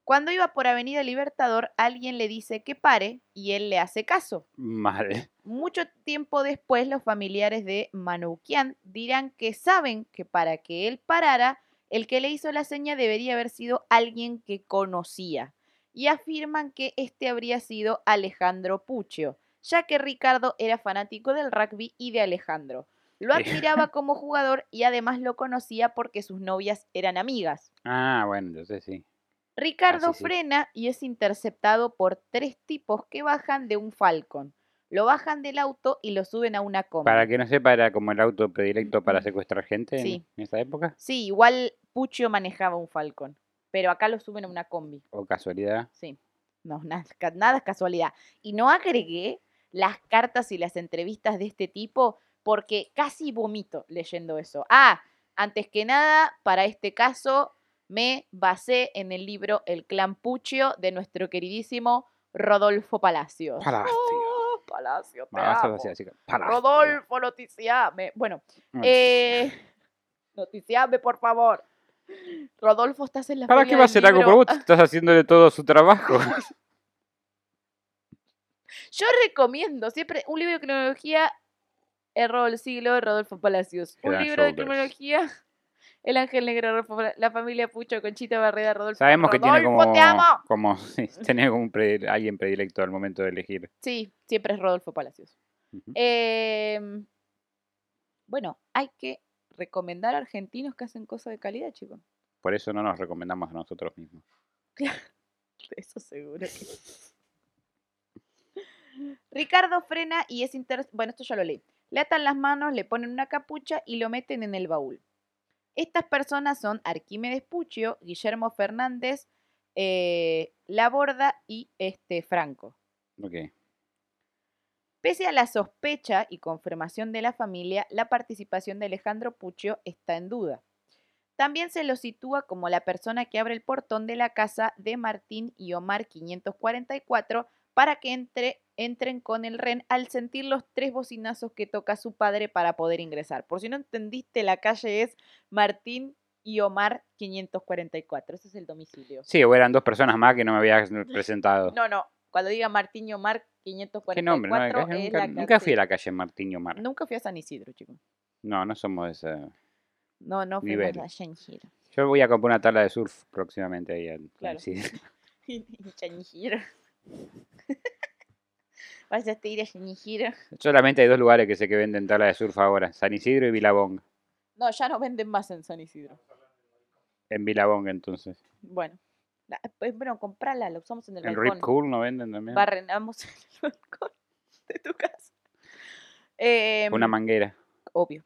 Speaker 2: Cuando iba por Avenida Libertador, alguien le dice que pare y él le hace caso.
Speaker 3: Mal.
Speaker 2: Mucho tiempo después, los familiares de Manoukian dirán que saben que para que él parara, el que le hizo la seña debería haber sido alguien que conocía. Y afirman que este habría sido Alejandro Puccio, ya que Ricardo era fanático del rugby y de Alejandro. Lo
Speaker 3: Sí.
Speaker 2: admiraba como jugador y además lo conocía porque sus novias eran amigas.
Speaker 3: Ah, bueno, entonces sí.
Speaker 2: Ricardo
Speaker 3: Ah, sí, sí.
Speaker 2: frena y es interceptado por tres tipos que bajan de un Falcon. Lo bajan del auto y lo suben a una combi.
Speaker 3: Para que no sepa, era como el auto predilecto para secuestrar gente en-
Speaker 2: Sí.
Speaker 3: en esa época.
Speaker 2: Sí, igual Puccio manejaba un Falcon, pero acá lo suben a una combi.
Speaker 3: O casualidad.
Speaker 2: Sí, no, nada, nada es casualidad. Y no agregué las cartas y las entrevistas de este tipo porque casi vomito leyendo eso. Ah, antes que nada, para este caso me basé en el libro El clan Puccio de nuestro queridísimo Rodolfo Palacios.
Speaker 3: Palacio.
Speaker 2: Oh, Palacio, te amo.
Speaker 3: Palacio.
Speaker 2: Rodolfo, noticiame. Bueno,
Speaker 3: Mm.
Speaker 2: eh, noticiame, por favor. Rodolfo, estás en la
Speaker 3: ¿Para qué va a hacer algo? Por vos estás haciéndole todo su trabajo.
Speaker 2: Yo recomiendo siempre un libro de criminología, Error del siglo, de Rodolfo Palacios. Un libro de criminología, El ángel negro, la familia Pucho, Conchita Barreda, Rodolfo.
Speaker 3: Sabemos que tiene como,
Speaker 2: te amo.
Speaker 3: como sí, tiene como un alguien predilecto al momento de elegir.
Speaker 2: Sí, siempre es Rodolfo Palacios. Em, bueno, hay que recomendar a argentinos que hacen cosas de calidad, chicos.
Speaker 3: Por eso no nos recomendamos a nosotros mismos.
Speaker 2: Eso seguro que. Ricardo frena y es inter... Bueno, esto ya lo leí. Le atan las manos, le ponen una capucha y lo meten en el baúl. Estas personas son Arquímedes Puccio, Guillermo Fernández, eh, Laborda y este Franco.
Speaker 3: Ok.
Speaker 2: Pese a la sospecha y confirmación de la familia, la participación de Alejandro Puccio está en duda. También se lo sitúa como la persona que abre el portón de la casa de Martín y Omar 544 para que entre, entren con el REN al sentir los tres bocinazos que toca su padre para poder ingresar. Por si no entendiste, la calle es Martín y Omar 544. Ese es el domicilio.
Speaker 3: Sí, o eran dos personas más que no me habías presentado.
Speaker 2: No, no. Cuando diga Martín y Omar 544
Speaker 3: ¿Qué nombre? No, nunca, nunca fui a la calle Martín Omar.
Speaker 2: Nunca fui a San Isidro, chicos.
Speaker 3: No, no somos de ese.
Speaker 2: No, no fuimos
Speaker 3: Nivel.
Speaker 2: a San Isidro.
Speaker 3: Yo voy a comprar una tabla de surf próximamente ahí. al-
Speaker 2: Claro.
Speaker 3: sí.
Speaker 2: Chañijiro. Vas a ir a Chañijiro.
Speaker 3: Solamente hay dos lugares que sé que venden tabla de surf ahora, San Isidro y Vilabong.
Speaker 2: No, ya no venden más en San Isidro.
Speaker 3: En Vilabong entonces.
Speaker 2: Bueno. La- pues, bueno, comprala, la usamos en el
Speaker 3: En
Speaker 2: balcón.
Speaker 3: Rip Cool no venden también.
Speaker 2: Barrenamos el balcón de tu casa. Em,
Speaker 3: Una manguera.
Speaker 2: obvio.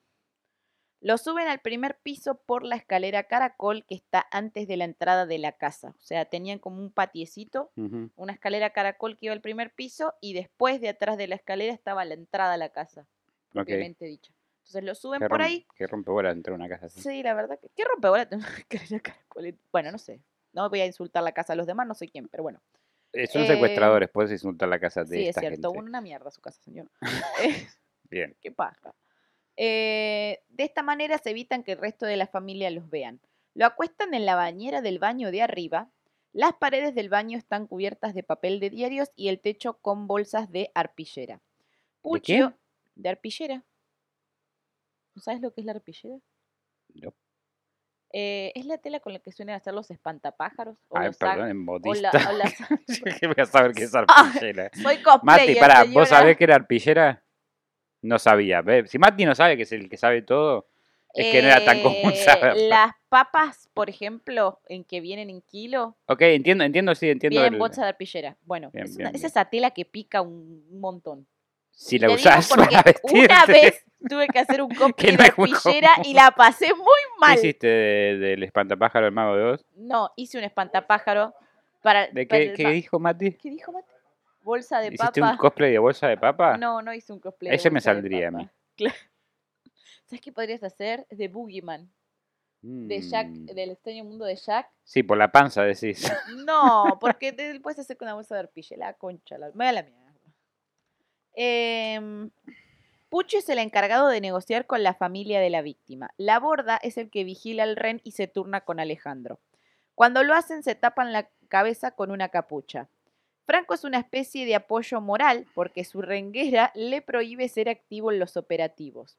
Speaker 2: Lo suben al primer piso por la escalera caracol que está antes de la entrada de la casa. O sea, tenían como un patiecito,
Speaker 3: Ujú.
Speaker 2: una escalera caracol que iba al primer piso y después de atrás de la escalera estaba la entrada a la casa,
Speaker 3: Ok.
Speaker 2: propiamente dicho. Entonces lo suben por ahí.
Speaker 3: Qué rompehuelas entrar a una casa así.
Speaker 2: Sí, la verdad que. ¿Qué rompebola tener una escalera caracol? Bueno, no sé. No voy a insultar la casa a los demás, no sé quién, pero bueno.
Speaker 3: Son
Speaker 2: Eh,
Speaker 3: secuestradores, puedes insultar la casa de
Speaker 2: Sí, es
Speaker 3: esta
Speaker 2: cierto,
Speaker 3: gente.
Speaker 2: una mierda su casa, señor.
Speaker 3: Bien.
Speaker 2: Qué paja. Eh, de esta manera se evitan que el resto de la familia los vean. Lo acuestan en la bañera del baño de arriba. Las paredes del baño están cubiertas de papel de diarios y el techo con bolsas de arpillera. Puccio, de arpillera. ¿No sabes lo que es la arpillera? Eh, es la tela con la que suelen hacer los espantapájaros. O
Speaker 3: Ay,
Speaker 2: los
Speaker 3: perdón, en
Speaker 2: o
Speaker 3: modista.
Speaker 2: la- o
Speaker 3: ¿Qué voy a saber qué es
Speaker 2: Ah,
Speaker 3: arpillera?
Speaker 2: Soy cosplayer,
Speaker 3: Mati, pará, ¿vos
Speaker 2: señora.
Speaker 3: sabés que era arpillera? No sabía. Si Mati no sabe que es el que sabe todo, es que no era tan común
Speaker 2: Eh,
Speaker 3: saberlo.
Speaker 2: Las papas, por ejemplo, en que vienen en kilo,
Speaker 3: Ok, entiendo, entiendo, sí, entiendo.
Speaker 2: vienen en
Speaker 3: el-
Speaker 2: bolsa de arpillera. Bueno,
Speaker 3: Bien,
Speaker 2: es, una-
Speaker 3: bien,
Speaker 2: es
Speaker 3: bien.
Speaker 2: esa tela que pica un montón.
Speaker 3: Si la
Speaker 2: te digo
Speaker 3: usás
Speaker 2: porque
Speaker 3: para vestirte.
Speaker 2: una vez tuve que hacer un cosplay
Speaker 3: no
Speaker 2: de arpillera y la pasé muy
Speaker 3: ¿Qué
Speaker 2: mal.
Speaker 3: hiciste de- del espantapájaro del mago de Oz?
Speaker 2: No, hice un espantapájaro para...
Speaker 3: ¿De
Speaker 2: para
Speaker 3: qué, qué dijo Mati?
Speaker 2: ¿Qué dijo Mate? Bolsa de
Speaker 3: ¿Hiciste
Speaker 2: papa.
Speaker 3: un cosplay de bolsa de papa?
Speaker 2: No, no hice un cosplay. de
Speaker 3: Ese me
Speaker 2: bolsa de
Speaker 3: saldría a mí.
Speaker 2: Claro. ¿Sabes qué podrías hacer? De Boogeyman. De Jack,
Speaker 3: Mm,
Speaker 2: del extraño mundo de Jack.
Speaker 3: Sí, por la panza decís.
Speaker 2: No, porque te puedes hacer con una bolsa de arpilla, la concha, la, me da la mierda. Em, Pucho es el encargado de negociar con la familia de la víctima. La borda es el que vigila el ren y se turna con Alejandro. Cuando lo hacen se tapan la cabeza con una capucha. Franco es una especie de apoyo moral porque su renguera le prohíbe ser activo en los operativos.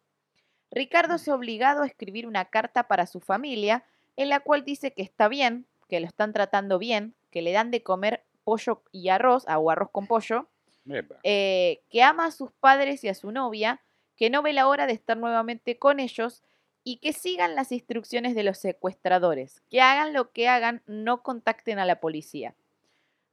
Speaker 2: Ricardo es obligado a escribir una carta para su familia en la cual dice que está bien, que lo están tratando bien, que le dan de comer pollo y arroz, ah, o arroz con pollo. Eh, que ama a sus padres y a su novia, que no ve la hora de estar nuevamente con ellos y que sigan las instrucciones de los secuestradores, que hagan lo que hagan, no contacten a la policía.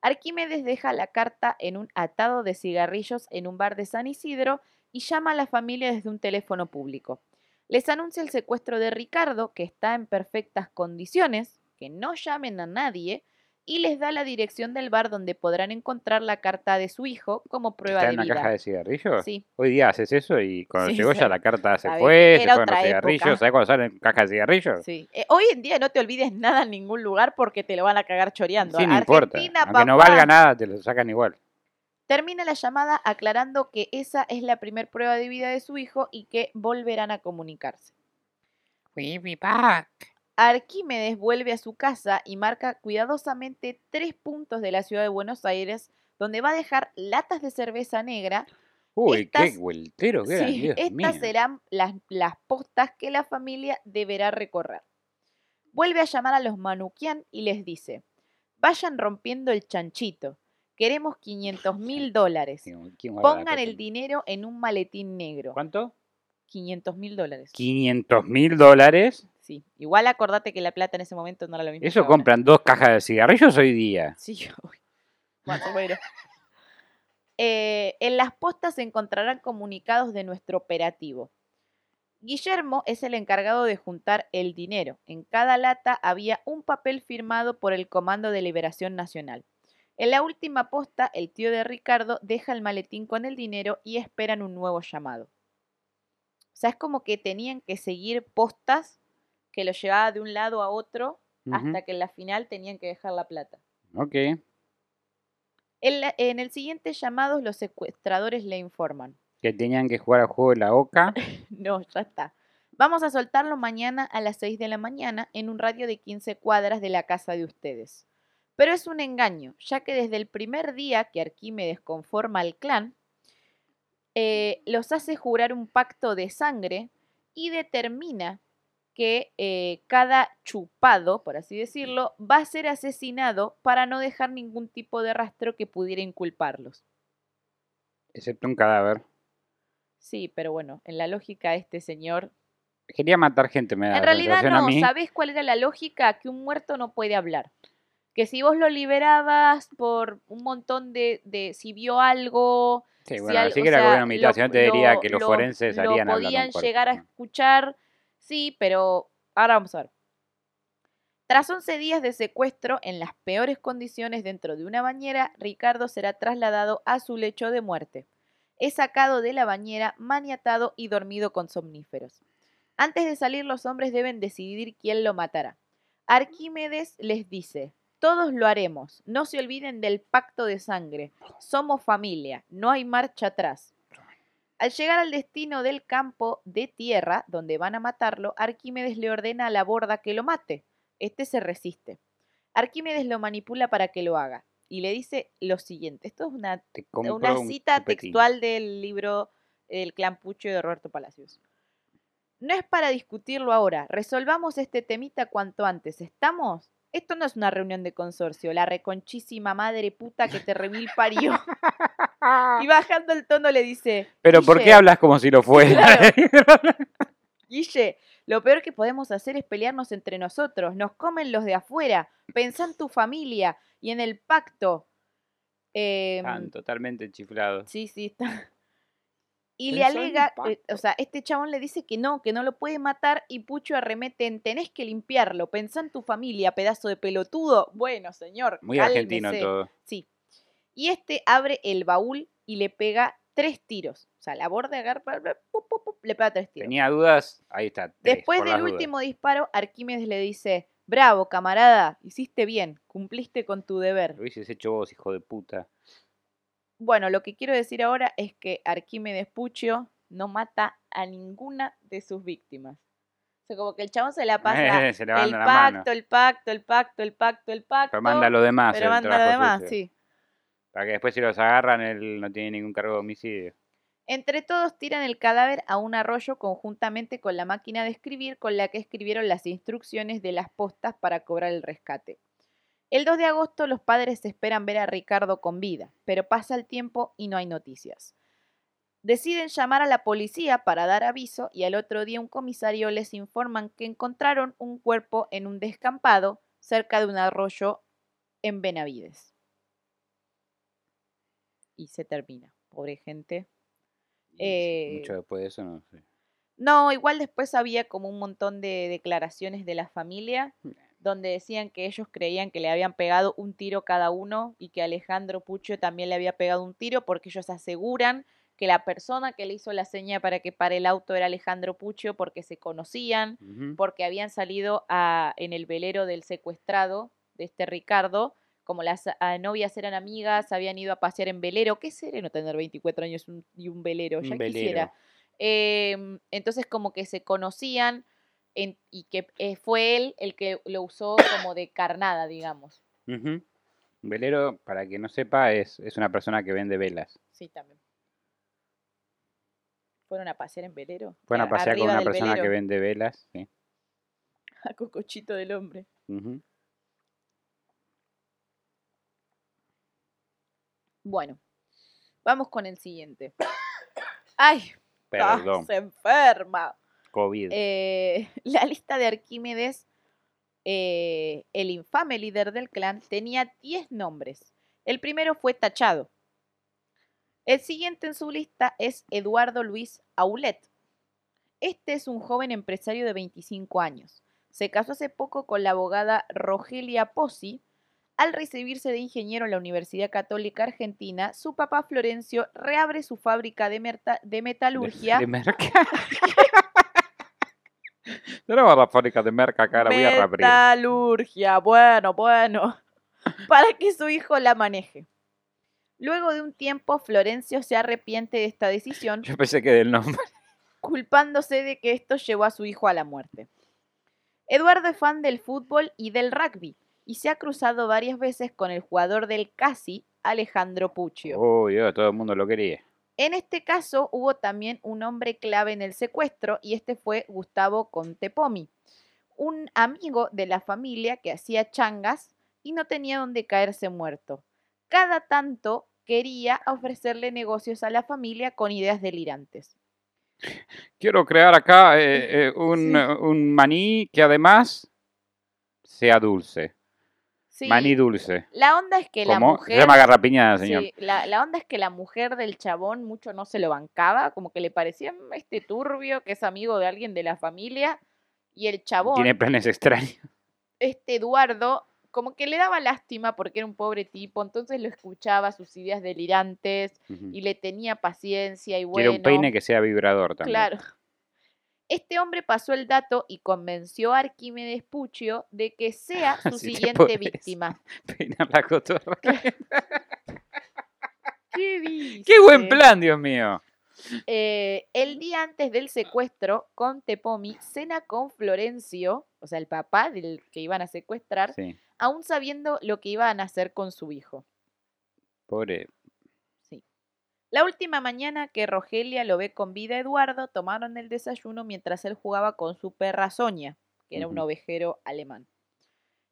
Speaker 2: Arquímedes deja la carta en un atado de cigarrillos en un bar de San Isidro y llama a la familia desde un teléfono público. Les anuncia el secuestro de Ricardo, que está en perfectas condiciones, que no llamen a nadie, y les da la dirección del bar donde podrán encontrar la carta de su hijo como prueba
Speaker 3: ¿Está
Speaker 2: de
Speaker 3: en una
Speaker 2: vida.
Speaker 3: caja de cigarrillos?
Speaker 2: Sí,
Speaker 3: Hoy día haces eso y cuando
Speaker 2: Sí,
Speaker 3: llegó
Speaker 2: sí.
Speaker 3: ya la carta se fue, se
Speaker 2: era
Speaker 3: fueron los
Speaker 2: otra
Speaker 3: cigarrillos.
Speaker 2: época.
Speaker 3: ¿Sabes cuándo salen cajas de cigarrillos?
Speaker 2: sí. Eh, hoy en día no te olvides nada en ningún lugar porque te lo van a cagar choreando.
Speaker 3: Sí, no importa.
Speaker 2: Argentina,
Speaker 3: Aunque no valga nada, te lo sacan igual.
Speaker 2: Termina la llamada aclarando que esa es la primer prueba de vida de su hijo y que volverán a comunicarse.
Speaker 3: We be back.
Speaker 2: Arquímedes vuelve a su casa y marca cuidadosamente tres puntos de la ciudad de Buenos Aires donde va a dejar latas de cerveza negra.
Speaker 3: Uy, qué
Speaker 2: Estas-
Speaker 3: vueltero que
Speaker 2: Sí, estas
Speaker 3: mío.
Speaker 2: serán las, las postas que la familia deberá recorrer. Vuelve a llamar a los Manuquian y les dice, vayan rompiendo el chanchito, queremos 500 mil dólares,
Speaker 3: Digo, ¿quién guarda la
Speaker 2: pongan el dinero en un maletín negro.
Speaker 3: ¿Cuánto?
Speaker 2: 500 mil dólares.
Speaker 3: 500 mil dólares.
Speaker 2: Sí, igual acordate que la plata en ese momento no era lo mismo.
Speaker 3: Eso
Speaker 2: ahora.
Speaker 3: compran dos cajas de cigarrillos hoy día.
Speaker 2: Sí, uy, más o menos. Eh, en las postas se encontrarán comunicados de nuestro operativo. Guillermo es el encargado de juntar el dinero. En cada lata había un papel firmado por el Comando de Liberación Nacional. En la última posta, el tío de Ricardo deja el maletín con el dinero y esperan un nuevo llamado. O sea, es como que tenían que seguir postas que los llevaba de un lado a otro hasta que en la final tenían que dejar la plata.
Speaker 3: Ok.
Speaker 2: En, la- en el siguiente llamado, los secuestradores le informan.
Speaker 3: Que tenían que jugar al juego de la oca.
Speaker 2: No, ya está. Vamos a soltarlo mañana a las 6 de la mañana en un radio de 15 cuadras de la casa de ustedes. Pero es un engaño, ya que desde el primer día que Arquímedes conforma al clan, eh, los hace jurar un pacto de sangre y determina que eh, cada chupado, por así decirlo, va a ser asesinado para no dejar ningún tipo de rastro que pudiera inculparlos.
Speaker 3: Excepto un cadáver.
Speaker 2: Sí, pero bueno, en la lógica este señor...
Speaker 3: Quería matar gente, me da
Speaker 2: En
Speaker 3: la
Speaker 2: realidad no,
Speaker 3: mí.
Speaker 2: ¿sabés cuál era la lógica? Que un muerto no puede hablar. Que si vos lo liberabas por un montón de... de si vio algo,
Speaker 3: Sí,
Speaker 2: si
Speaker 3: bueno,
Speaker 2: al- o
Speaker 3: que era si no te diría que los
Speaker 2: lo-
Speaker 3: forenses harían
Speaker 2: podían llegar a escuchar, sí, pero ahora vamos a ver. Tras 11 días de secuestro en las peores condiciones dentro de una bañera, Ricardo será trasladado a su lecho de muerte. Es sacado de la bañera, maniatado y dormido con somníferos. Antes de salir, los hombres deben decidir quién lo matará. Arquímedes les dice, todos lo haremos, no se olviden del pacto de sangre, somos familia, no hay marcha atrás. Al llegar al destino del campo de tierra, donde van a matarlo, Arquímedes le ordena a la borda que lo mate. Este se resiste. Arquímedes lo manipula para que lo haga y le dice lo siguiente. Esto es una,
Speaker 3: Te
Speaker 2: cita textual del libro El clan Pucho de Roberto Palacios. No es para discutirlo ahora. Resolvamos este temita cuanto antes. ¿Estamos? Esto no es una reunión de consorcio. La reconchísima madre puta que te remil parió. y bajando el tono le dice.
Speaker 3: Pero ¿por qué
Speaker 2: "Guille,
Speaker 3: hablas como si lo fuera?
Speaker 2: Guille, lo peor que podemos hacer es pelearnos entre nosotros. Nos comen los de afuera. Pensá en tu familia y en el pacto. Em,
Speaker 3: Están totalmente chiflados.
Speaker 2: Sí, sí, está. Y le alega, eh, o sea, este chabón le dice que no, que no lo puede matar y Pucho arremete en tenés que limpiarlo, pensá en tu familia, pedazo de pelotudo. Bueno, señor,
Speaker 3: Muy argentino todo.
Speaker 2: Sí. Y este abre el baúl y le pega tres tiros. O sea, la borda agarra, le pega tres tiros.
Speaker 3: Tenía dudas, ahí está. tres,
Speaker 2: Después del
Speaker 3: dudas.
Speaker 2: último disparo, Arquímedes le dice, bravo, camarada, hiciste bien, cumpliste con tu deber.
Speaker 3: Lo hubieses hecho vos, hijo de puta.
Speaker 2: Bueno, lo que quiero decir ahora es que Arquímedes Puccio no mata a ninguna de sus víctimas. O sea, como que el chabón se la pasa
Speaker 3: Se
Speaker 2: el
Speaker 3: mano.
Speaker 2: pacto, el pacto, el pacto, el pacto, el pacto.
Speaker 3: Pero manda a los demás.
Speaker 2: pero manda lo demás,
Speaker 3: sucio.
Speaker 2: sí.
Speaker 3: Para que después si los agarran, él no tiene ningún cargo de homicidio.
Speaker 2: Entre todos tiran el cadáver a un arroyo conjuntamente con la máquina de escribir con la que escribieron las instrucciones de las postas para cobrar el rescate. El 2 de agosto los padres esperan ver a Ricardo con vida, pero pasa el tiempo y no hay noticias. Deciden llamar a la policía para dar aviso y al otro día un comisario les informan que encontraron un cuerpo en un descampado cerca de un arroyo en Benavides. Y se termina. Pobre gente. Eh,
Speaker 3: Mucho después de eso, no sé.
Speaker 2: No, igual después había como un montón de declaraciones de la familia donde decían que ellos creían que le habían pegado un tiro cada uno y que Alejandro Pucho también le había pegado un tiro porque ellos aseguran que la persona que le hizo la seña para que pare el auto era Alejandro Pucho porque se conocían, porque habían salido a, en el velero del secuestrado de este Ricardo, como las novias eran amigas, habían ido a pasear en velero. Qué sereno tener 24 años un- y un velero,
Speaker 3: Un
Speaker 2: ya
Speaker 3: velero.
Speaker 2: quisiera. Em, entonces como que se conocían en- y que eh, fue él el que lo usó como de carnada, digamos.
Speaker 3: Un velero, para que no sepa, es, es una persona que vende velas.
Speaker 2: Sí, también. ¿Fueron a pasear en velero?
Speaker 3: Fueron a pasear con una persona que vende velas. Sí.
Speaker 2: A Cocochito del Hombre. Bueno, vamos con el siguiente. ¡Ay! ah,
Speaker 3: Perdón.
Speaker 2: se enferma!
Speaker 3: COVID.
Speaker 2: Eh, la lista de Arquímedes, eh, el infame líder del clan, tenía 10 nombres. El primero fue tachado. El siguiente en su lista es Eduardo Luis Aulet. Este es un joven empresario de 25 años. Se casó hace poco con la abogada Rogelia Pozzi. Al recibirse de ingeniero en la Universidad Católica Argentina, su papá Florencio reabre su fábrica de, metalurgia.
Speaker 3: De, merca. Tenemos la fábrica de merca la voy a reabrir.
Speaker 2: Metalurgia, bueno, bueno. Para que su hijo la maneje. Luego de un tiempo, Florencio se arrepiente de esta decisión,
Speaker 3: Yo pensé que del nombre.
Speaker 2: culpándose de que esto llevó a su hijo a la muerte. Eduardo es fan del fútbol y del rugby, y se ha cruzado varias veces con el jugador del Casi, Alejandro Puccio.
Speaker 3: Uy, oh, todo el mundo lo quería.
Speaker 2: En este caso hubo también un hombre clave en el secuestro y este fue Gustavo Contepomi, un amigo de la familia que hacía changas y no tenía donde caerse muerto. Cada tanto quería ofrecerle negocios a la familia con ideas delirantes.
Speaker 3: Quiero crear acá eh, eh, un,
Speaker 2: Sí.
Speaker 3: eh, un maní que además sea dulce.
Speaker 2: Sí,
Speaker 3: Maní dulce.
Speaker 2: la onda es que la
Speaker 3: ¿Cómo?
Speaker 2: mujer...
Speaker 3: Se llama garrapiñada, señor.
Speaker 2: Sí, la, la onda es que la mujer del chabón mucho no se lo bancaba, como que le parecía "Mm, este turbio que es amigo de alguien de la familia. Y el chabón,
Speaker 3: Tiene planes extraños.
Speaker 2: este Eduardo, como que le daba lástima porque era un pobre tipo, entonces lo escuchaba, sus ideas delirantes, y le tenía paciencia y
Speaker 3: Quiere
Speaker 2: bueno.
Speaker 3: un peine que sea vibrador también.
Speaker 2: Claro. Este hombre pasó el dato y convenció a Arquímedes Puccio de que sea su
Speaker 3: Si te
Speaker 2: siguiente víctima.
Speaker 3: Peinar la cotorra.
Speaker 2: ¿Qué
Speaker 3: ¡Qué buen plan, Dios mío!
Speaker 2: Eh, el día antes del secuestro, Contepomi cena con Florencio, o sea, el papá del que iban a secuestrar,
Speaker 3: Sí,
Speaker 2: aún sabiendo lo que iban a hacer con su hijo.
Speaker 3: pobre.
Speaker 2: La última mañana que Rogelia lo ve con vida a Eduardo, tomaron el desayuno mientras él jugaba con su perra Sonia, que era un ovejero alemán.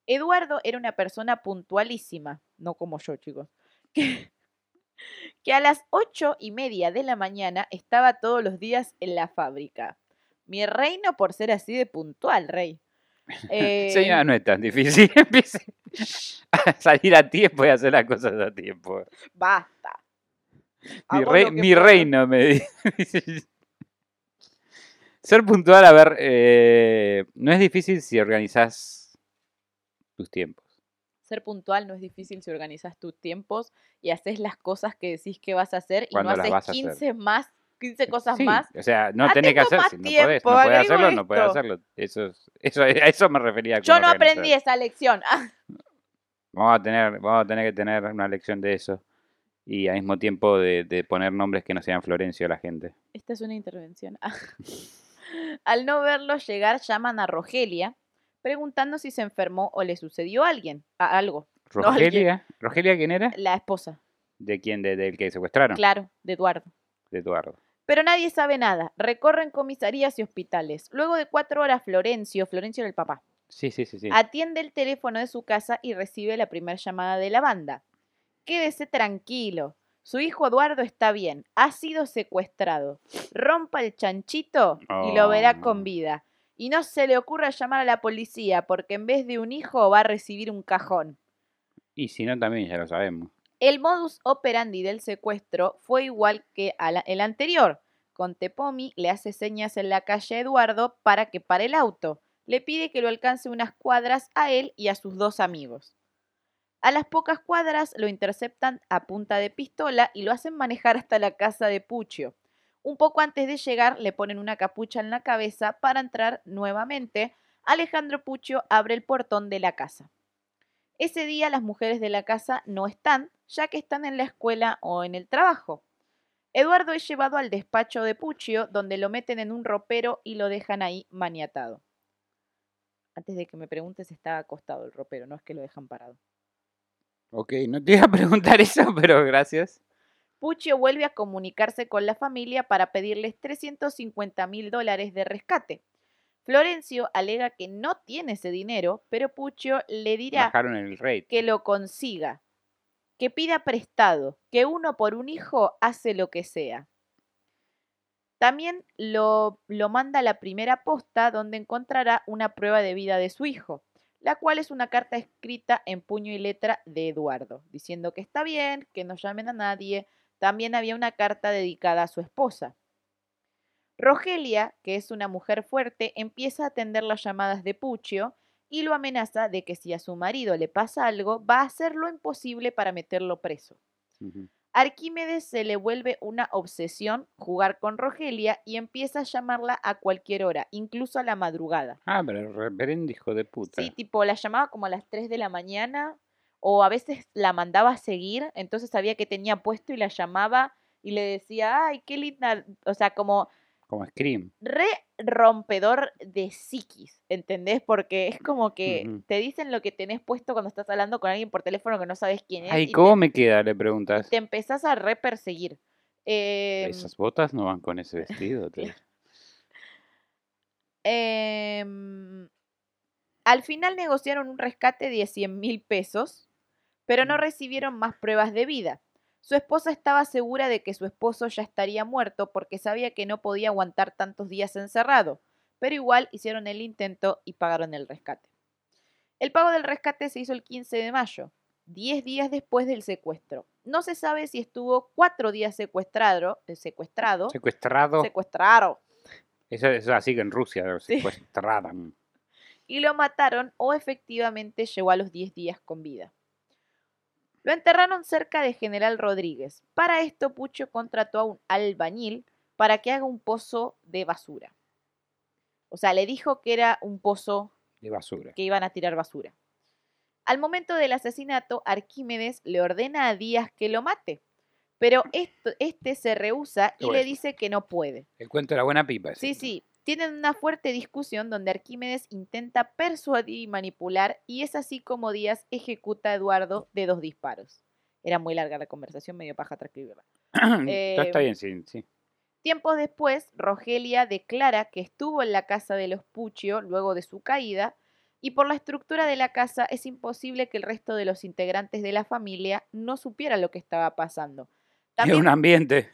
Speaker 2: Eduardo era una persona puntualísima, no como yo, chicos, que, que a las ocho y media de la mañana estaba todos los días en la fábrica. Mi reino por ser así de puntual, rey. Eh,
Speaker 3: Señora, no es tan difícil. Empiece a salir a tiempo y hacer las cosas a tiempo.
Speaker 2: Basta.
Speaker 3: Mi,
Speaker 2: lo que
Speaker 3: mi reino me dice. Ser puntual, a ver, eh, no es difícil si organizás tus tiempos.
Speaker 2: Ser puntual no es difícil si organizas tus tiempos y haces las cosas que decís que vas a hacer y no
Speaker 3: ¿Cuándo las
Speaker 2: haces
Speaker 3: vas a hacer?
Speaker 2: 15 más, 15 cosas
Speaker 3: Sí,
Speaker 2: más.
Speaker 3: O sea, no
Speaker 2: Ah,
Speaker 3: tenés que hacer, si no podés, no
Speaker 2: tiempo,
Speaker 3: podés hacerlo, no podés hacerlo. Eso, es- eso, a eso me refería
Speaker 2: Yo no
Speaker 3: organizar.
Speaker 2: aprendí esa lección. Ah,
Speaker 3: Vamos a tener, vamos a tener que tener una lección de eso. Y al mismo tiempo de, de poner nombres que no sean Florencio a la gente.
Speaker 2: Esta es una intervención. Al no verlo llegar, llaman a Rogelia preguntando si se enfermó o le sucedió a alguien, a algo. No, alguien.
Speaker 3: ¿Rogelia? ¿Rogelia quién era?
Speaker 2: La esposa,
Speaker 3: ¿De quién? De- ¿Del que secuestraron?
Speaker 2: claro, de Eduardo.
Speaker 3: De Eduardo.
Speaker 2: Pero nadie sabe nada. Recorren comisarías y hospitales. Luego de cuatro horas, Florencio, Florencio era el papá,
Speaker 3: Sí, sí, sí. sí.
Speaker 2: atiende el teléfono de su casa y recibe la primera llamada de la banda. Quédese tranquilo. Su hijo Eduardo está bien. Ha sido secuestrado. Rompa el chanchito y lo verá
Speaker 3: Oh.
Speaker 2: con vida. Y no se le ocurra llamar a la policía porque en vez de un hijo va a recibir un cajón.
Speaker 3: Y si no, también ya lo sabemos.
Speaker 2: El modus operandi del secuestro fue igual que a la- el anterior. Contepomi le hace señas en la calle a Eduardo para que pare el auto. Le pide que lo alcance unas cuadras a él y a sus dos amigos. A las pocas cuadras lo interceptan a punta de pistola y lo hacen manejar hasta la casa de Puccio. Un poco antes de llegar le ponen una capucha en la cabeza para entrar nuevamente. Alejandro Puccio abre el portón de la casa. Ese día las mujeres de la casa no están, ya que están en la escuela o en el trabajo. Eduardo es llevado al despacho de Puccio, donde lo meten en un ropero y lo dejan ahí maniatado. Antes de que me preguntes, estaba acostado el ropero, no es que lo dejan parado.
Speaker 3: Ok, no te iba a preguntar eso, pero gracias.
Speaker 2: Puccio vuelve a comunicarse con la familia para pedirles 350 mil dólares de rescate. Florencio alega que no tiene ese dinero, pero Puccio le dirá
Speaker 3: Bajaron el rate.
Speaker 2: que lo consiga, que pida prestado, que uno por un hijo hace lo que sea. También lo, lo manda a la primera posta donde encontrará una prueba de vida de su hijo, la cual es una carta escrita en puño y letra de Eduardo, diciendo que está bien, que no llamen a nadie. También había una carta dedicada a su esposa. Rogelia, que es una mujer fuerte, empieza a atender las llamadas de Puccio y lo amenaza de que si a su marido le pasa algo, va a hacer lo imposible para meterlo preso. Arquímedes se le vuelve una obsesión jugar con Rogelia y empieza a llamarla a cualquier hora, incluso a la madrugada.
Speaker 3: Ah, pero el reverendo hijo de puta.
Speaker 2: Sí, tipo, la llamaba como a las 3 de la mañana o a veces la mandaba a seguir, entonces sabía que tenía puesto y la llamaba y le decía, ay, qué linda, o sea, como
Speaker 3: Como Scream.
Speaker 2: re rompedor de psiquis, ¿entendés? Porque es como que te dicen lo que tenés puesto cuando estás hablando con alguien por teléfono que no sabes quién es
Speaker 3: Ay,
Speaker 2: y
Speaker 3: ¿cómo
Speaker 2: te,
Speaker 3: me queda? Le preguntas.
Speaker 2: te empezás a re perseguir. Em,
Speaker 3: Esas botas no van con ese vestido. te-
Speaker 2: em, al final negociaron un rescate de 100 mil pesos, pero no recibieron más pruebas de vida. Su esposa estaba segura de que su esposo ya estaría muerto porque sabía que no podía aguantar tantos días encerrado, pero igual hicieron el intento y pagaron el rescate. El pago del rescate se hizo el 15 de mayo, 10 días después del secuestro. No se sabe si estuvo cuatro días secuestrado, eh, secuestrado,
Speaker 3: Secuestrado.
Speaker 2: secuestrado,
Speaker 3: Eso es así que en Rusia lo
Speaker 2: Sí.
Speaker 3: secuestraran.
Speaker 2: y lo mataron o efectivamente llegó a los 10 días con vida. Lo enterraron cerca de General Rodríguez. Para esto Pucho contrató a un albañil para que haga un pozo de basura. O sea, le dijo que era un pozo
Speaker 3: De basura.
Speaker 2: que iban a tirar basura. Al momento del asesinato, Arquímedes le ordena a Díaz que lo mate, pero esto, este se rehúsa y le dice que no puede.
Speaker 3: El cuento de la buena pipa.
Speaker 2: Sí, sí. Tienen una fuerte discusión donde Arquímedes intenta persuadir y manipular y es así como Díaz ejecuta a Eduardo de dos disparos. Era muy larga la conversación, medio paja transcribirla.
Speaker 3: Está- está
Speaker 2: Eh,
Speaker 3: bien, sí, sí.
Speaker 2: Tiempos después, Rogelia declara que estuvo en la casa de los Puccio luego de su caída y por la estructura de la casa es imposible que el resto de los integrantes de la familia no supiera lo que estaba pasando. También
Speaker 3: un ambiente.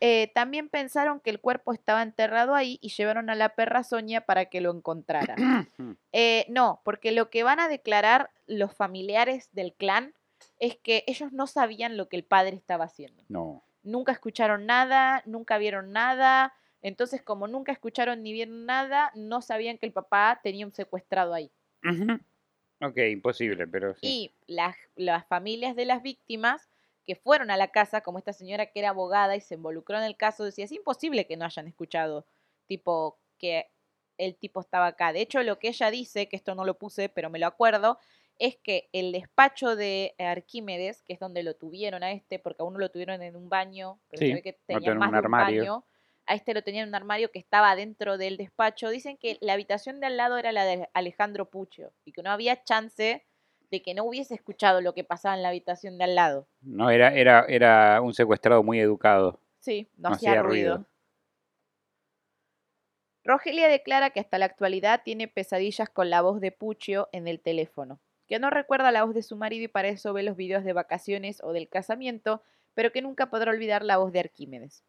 Speaker 2: Eh, también pensaron que el cuerpo estaba enterrado ahí y llevaron a la perra Sonia para que lo encontrara. Eh, no, porque lo que van a declarar los familiares del clan es que ellos no sabían lo que el padre estaba haciendo.
Speaker 3: No.
Speaker 2: Nunca escucharon nada, nunca vieron nada. Entonces, como nunca escucharon ni vieron nada, no sabían que el papá tenía un secuestrado ahí.
Speaker 3: Ok, imposible, pero sí.
Speaker 2: Y las, las familias de las víctimas que fueron a la casa, como esta señora que era abogada y se involucró en el caso, decía, es imposible que no hayan escuchado, tipo, que el tipo estaba acá. De hecho, lo que ella dice, que esto no lo puse, pero me lo acuerdo, es que el despacho de Arquímedes, que es donde lo tuvieron a este, porque a uno lo tuvieron en un baño, pero
Speaker 3: Sí,
Speaker 2: se ve que tenía
Speaker 3: en
Speaker 2: más
Speaker 3: un
Speaker 2: de un
Speaker 3: armario.
Speaker 2: baño, a este lo tenían en un armario que estaba dentro del despacho. Dicen que la habitación de al lado era la de Alejandro Puccio y que no había chance de que no hubiese escuchado lo que pasaba en la habitación de al lado.
Speaker 3: No, era, era, era un secuestrado muy educado.
Speaker 2: Sí, no,
Speaker 3: No
Speaker 2: hacía,
Speaker 3: hacía
Speaker 2: ruido.
Speaker 3: ruido.
Speaker 2: Rogelia declara que hasta la actualidad tiene pesadillas con la voz de Puccio en el teléfono, que no recuerda la voz de su marido y para eso ve los videos de vacaciones o del casamiento, pero que nunca podrá olvidar la voz de Arquímedes.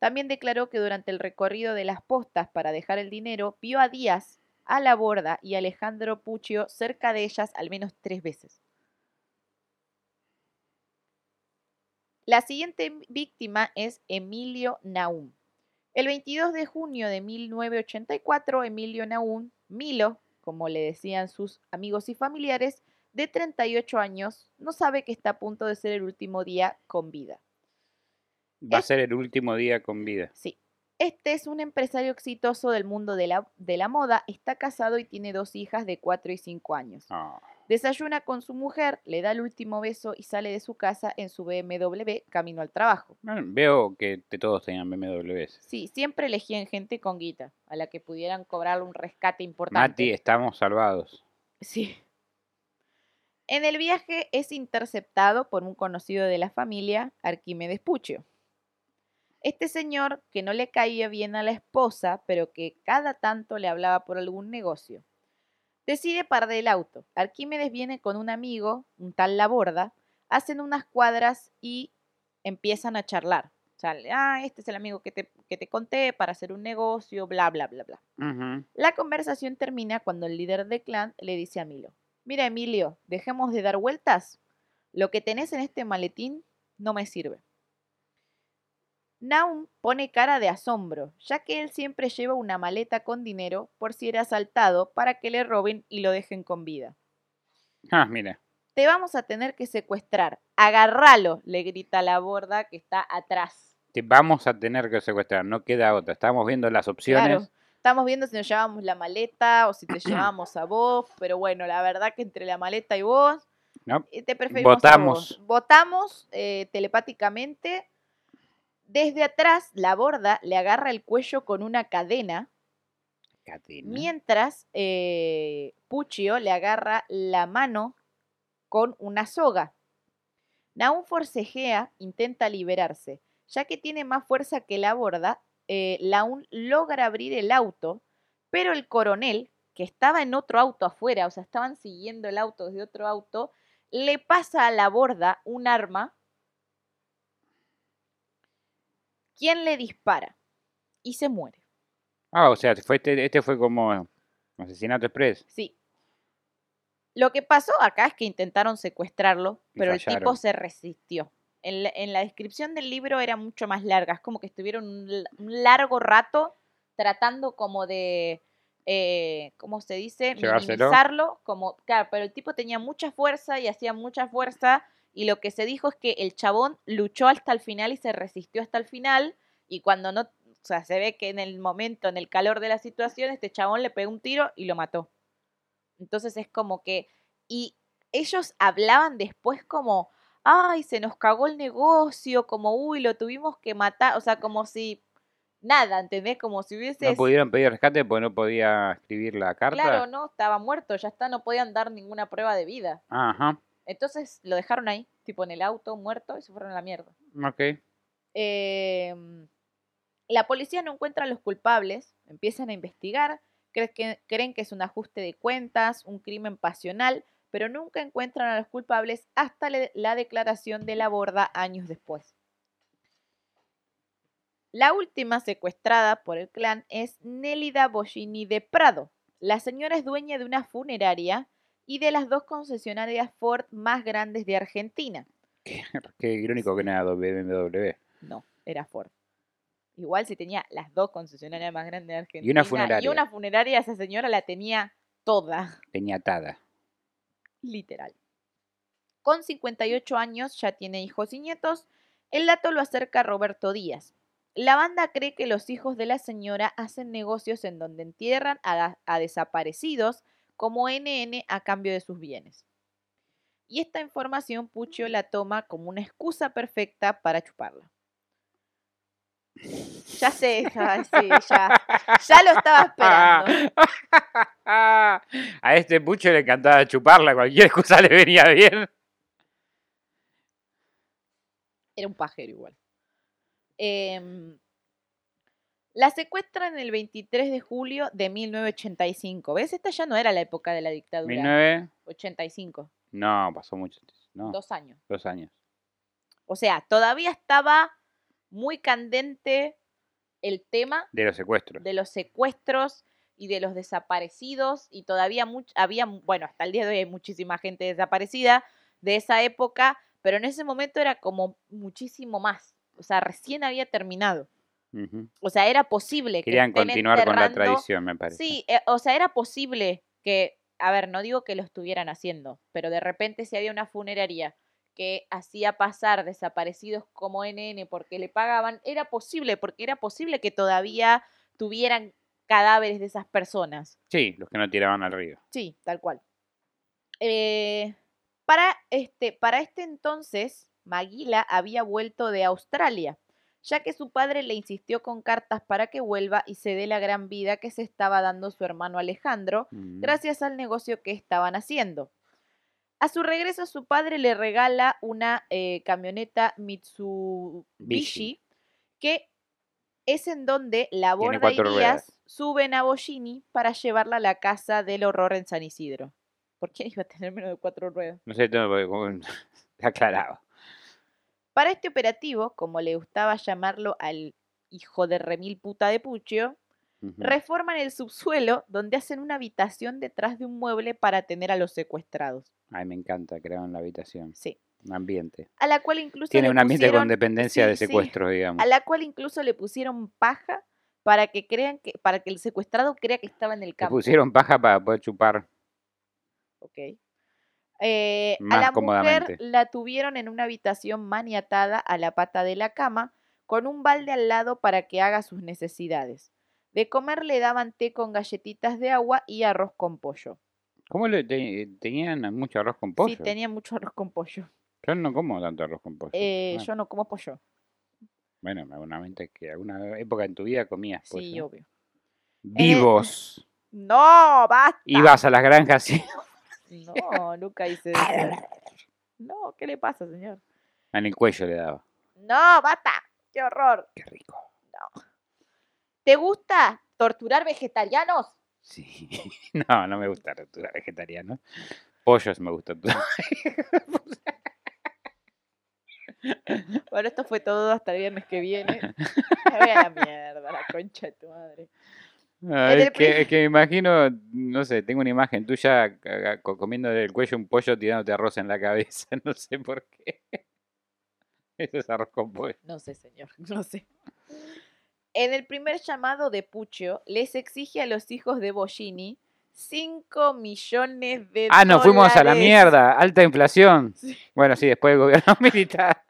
Speaker 2: También declaró que durante el recorrido de las postas para dejar el dinero, vio a Díaz, a la borda y Alejandro Puccio cerca de ellas al menos tres veces. La siguiente víctima es Emilio Naum. El 22 de junio de 1984, Emilio Naum, Milo, como le decían sus amigos y familiares, de 38 años, no sabe que está a punto de ser el último día con vida.
Speaker 3: Va a ser el último día con vida.
Speaker 2: Sí. Este es un empresario exitoso del mundo de la, de la moda, está casado y tiene dos hijas de 4 y 5 años.
Speaker 3: Ah,
Speaker 2: Desayuna con su mujer, le da el último beso y sale de su casa en su BMW camino al trabajo.
Speaker 3: bueno, veo que todos tenían BMWs.
Speaker 2: Sí, siempre elegían gente con guita, a la que pudieran cobrarle un rescate importante.
Speaker 3: Mati, estamos salvados.
Speaker 2: Sí. En el viaje es interceptado por un conocido de la familia, Arquímedes Puccio. Este señor, que no le caía bien a la esposa, pero que cada tanto le hablaba por algún negocio, decide parar el auto. Arquímedes viene con un amigo, un tal Laborda, hacen unas cuadras y empiezan a charlar. O sea, ah, este es el amigo que te, que te conté para hacer un negocio, bla, bla, bla, bla. La conversación termina cuando el líder del clan le dice a Milo, mira Emilio, dejemos de dar vueltas, lo que tenés en este maletín no me sirve. Naum pone cara de asombro, ya que él siempre lleva una maleta con dinero por si era asaltado para que le roben y lo dejen con vida.
Speaker 3: Ah, mira.
Speaker 2: Te vamos a tener que secuestrar, agárralo, le grita la borda que está atrás.
Speaker 3: Te vamos a tener que secuestrar, no queda otra. Estamos viendo las opciones.
Speaker 2: Claro. Estamos viendo si nos llevamos la maleta o si te llevamos a vos, pero bueno, la verdad que entre la maleta y vos,
Speaker 3: ¿no?
Speaker 2: eh, te preferimos a
Speaker 3: Votamos.
Speaker 2: vos. Votamos eh, telepáticamente. Desde atrás, la borda le agarra el cuello con una cadena,
Speaker 3: Cadena.
Speaker 2: mientras eh, Puccio le agarra la mano con una soga. Naum forcejea, intenta liberarse. Ya que tiene más fuerza que la borda, eh, Laun logra abrir el auto, pero el coronel, que estaba en otro auto afuera, o sea, estaban siguiendo el auto desde otro auto, le pasa a la borda un arma. Quien le dispara y se muere.
Speaker 3: Ah, o sea, fue este, este fue como asesinato express.
Speaker 2: Sí. Lo que pasó acá es que intentaron secuestrarlo,
Speaker 3: Y
Speaker 2: pero el tipo se resistió. En la, en la descripción del libro era mucho más larga, es como que estuvieron un, largo rato tratando como de, eh, ¿cómo se dice?
Speaker 3: Llevárselo.
Speaker 2: Minimizarlo, como, claro, pero el tipo tenía mucha fuerza y hacía mucha fuerza y lo que se dijo es que el chabón luchó hasta el final y se resistió hasta el final y cuando no, o sea, se ve que en el momento, en el calor de la situación, este chabón le pegó un tiro y lo mató. Entonces es como que, y ellos hablaban después como, ay, se nos cagó el negocio, como, uy, lo tuvimos que matar, o sea, como si, nada, ¿entendés? Como si hubiese...
Speaker 3: No pudieron pedir rescate porque no podía escribir la carta.
Speaker 2: Claro, no, estaba muerto, ya está, no podían dar ninguna prueba de vida.
Speaker 3: Ajá,
Speaker 2: Entonces lo dejaron ahí, tipo en el auto, muerto, y se fueron a la mierda.
Speaker 3: ok.
Speaker 2: Em, la policía no encuentra a los culpables, empiezan a investigar, creen que, creen que es un ajuste de cuentas, un crimen pasional, pero nunca encuentran a los culpables hasta le- la declaración de la borda años después. La última secuestrada por el clan es Nélida Boschini de Prado. La señora es dueña de una funeraria y de las dos concesionarias Ford más grandes de Argentina.
Speaker 3: Qué irónico que no era BMW.
Speaker 2: No, era Ford. Igual si tenía las dos concesionarias más grandes de Argentina.
Speaker 3: Y una funeraria.
Speaker 2: Y una funeraria, esa señora la tenía toda,
Speaker 3: Tenía atada.
Speaker 2: literal. Con 58 años ya tiene hijos y nietos. El dato lo acerca Roberto Díaz. La banda cree que los hijos de la señora hacen negocios en donde entierran a, a desaparecidos como NN a cambio de sus bienes. Y esta información Puccio la toma como una excusa perfecta para chuparla. Ya sé, ya, sí, ya, ya lo estaba esperando.
Speaker 3: A este pucho le encantaba chuparla, cualquier excusa le venía bien.
Speaker 2: Era un pajero igual. Em, la secuestran el 23 de julio de 1985. ¿Ves? Esta ya no era la época de la dictadura.
Speaker 3: 19.
Speaker 2: 85.
Speaker 3: No, pasó mucho. No,
Speaker 2: Dos años.
Speaker 3: dos años.
Speaker 2: O sea, todavía estaba muy candente el tema
Speaker 3: De los secuestros.
Speaker 2: de los secuestros y de los desaparecidos y todavía much- había, bueno, hasta el día de hoy hay muchísima gente desaparecida de esa época, pero en ese momento era como muchísimo más. O sea, recién había terminado. O sea, era posible que
Speaker 3: Querían continuar con la tradición, me parece.
Speaker 2: Sí, eh, o sea, era posible que, a ver, no digo que lo estuvieran haciendo, pero de repente si había una funeraria que hacía pasar desaparecidos como NN porque le pagaban, era posible, porque era posible que todavía tuvieran cadáveres de esas personas.
Speaker 3: Sí, los que no tiraban al río.
Speaker 2: Sí, tal cual. Eh, para, este, para este entonces, Maguila había vuelto de Australia, ya que su padre le insistió con cartas para que vuelva y se dé la gran vida que se estaba dando su hermano Alejandro,
Speaker 3: Mm.
Speaker 2: gracias al negocio que estaban haciendo. A su regreso, su padre le regala una eh, camioneta Mitsubishi
Speaker 3: Bishi.
Speaker 2: que es en donde la Borda y Díaz suben a Bollini para llevarla a la casa del horror en San Isidro. ¿Por qué iba a tener menos de cuatro ruedas?
Speaker 3: No sé, como- aclarado.
Speaker 2: Para este operativo, como le gustaba llamarlo al hijo de remil puta de Puccio, reforman el subsuelo donde hacen una habitación detrás de un mueble para tener a los secuestrados.
Speaker 3: Ay, me encanta, crearon la habitación.
Speaker 2: Sí.
Speaker 3: Un ambiente.
Speaker 2: A la cual incluso
Speaker 3: Tiene
Speaker 2: le
Speaker 3: un ambiente con
Speaker 2: pusieron-
Speaker 3: dependencia de
Speaker 2: sí, sí.
Speaker 3: secuestro, digamos.
Speaker 2: a la cual incluso le pusieron paja para que crean que para que el secuestrado crea que estaba en el
Speaker 3: Le
Speaker 2: campo.
Speaker 3: pusieron paja para poder chupar.
Speaker 2: Ok. Eh, a la mujer la tuvieron en una habitación maniatada a la pata de la cama, con un balde al lado para que haga sus necesidades. De comer le daban té con galletitas de agua y arroz con pollo.
Speaker 3: ¿Cómo le te- tenían mucho arroz con pollo?
Speaker 2: Sí, tenía mucho arroz con pollo.
Speaker 3: Yo no como tanto arroz con pollo.
Speaker 2: Eh, Yo no como pollo.
Speaker 3: Bueno, seguramente que alguna época en tu vida comías pollo.
Speaker 2: Sí, obvio.
Speaker 3: Vivos.
Speaker 2: No, basta.
Speaker 3: Ibas a las granjas y...
Speaker 2: No, nunca hice eso. No, ¿qué le pasa, señor?
Speaker 3: en el cuello le daba.
Speaker 2: No, basta. ¡Qué horror!
Speaker 3: Qué rico.
Speaker 2: ¿Te gusta torturar vegetarianos?
Speaker 3: Sí. No, no me gusta tortura vegetariano. Pollos me gusta torturar.
Speaker 2: Bueno, esto fue todo hasta el viernes que viene. Me voy a la mierda, la concha de tu madre.
Speaker 3: Ah, es,
Speaker 2: el
Speaker 3: que, que me imagino, no sé, tengo una imagen tuya co- comiendo del cuello un pollo tirándote arroz en la cabeza, no sé por qué. Eso es arroz con pollo.
Speaker 2: No sé, señor, no sé. En el primer llamado de Puccio, les exige a los hijos de Bollini 5 millones de
Speaker 3: Ah, nos fuimos a la
Speaker 2: dólares,
Speaker 3: mierda, alta inflación.
Speaker 2: Sí.
Speaker 3: Bueno, sí, después del gobierno militar.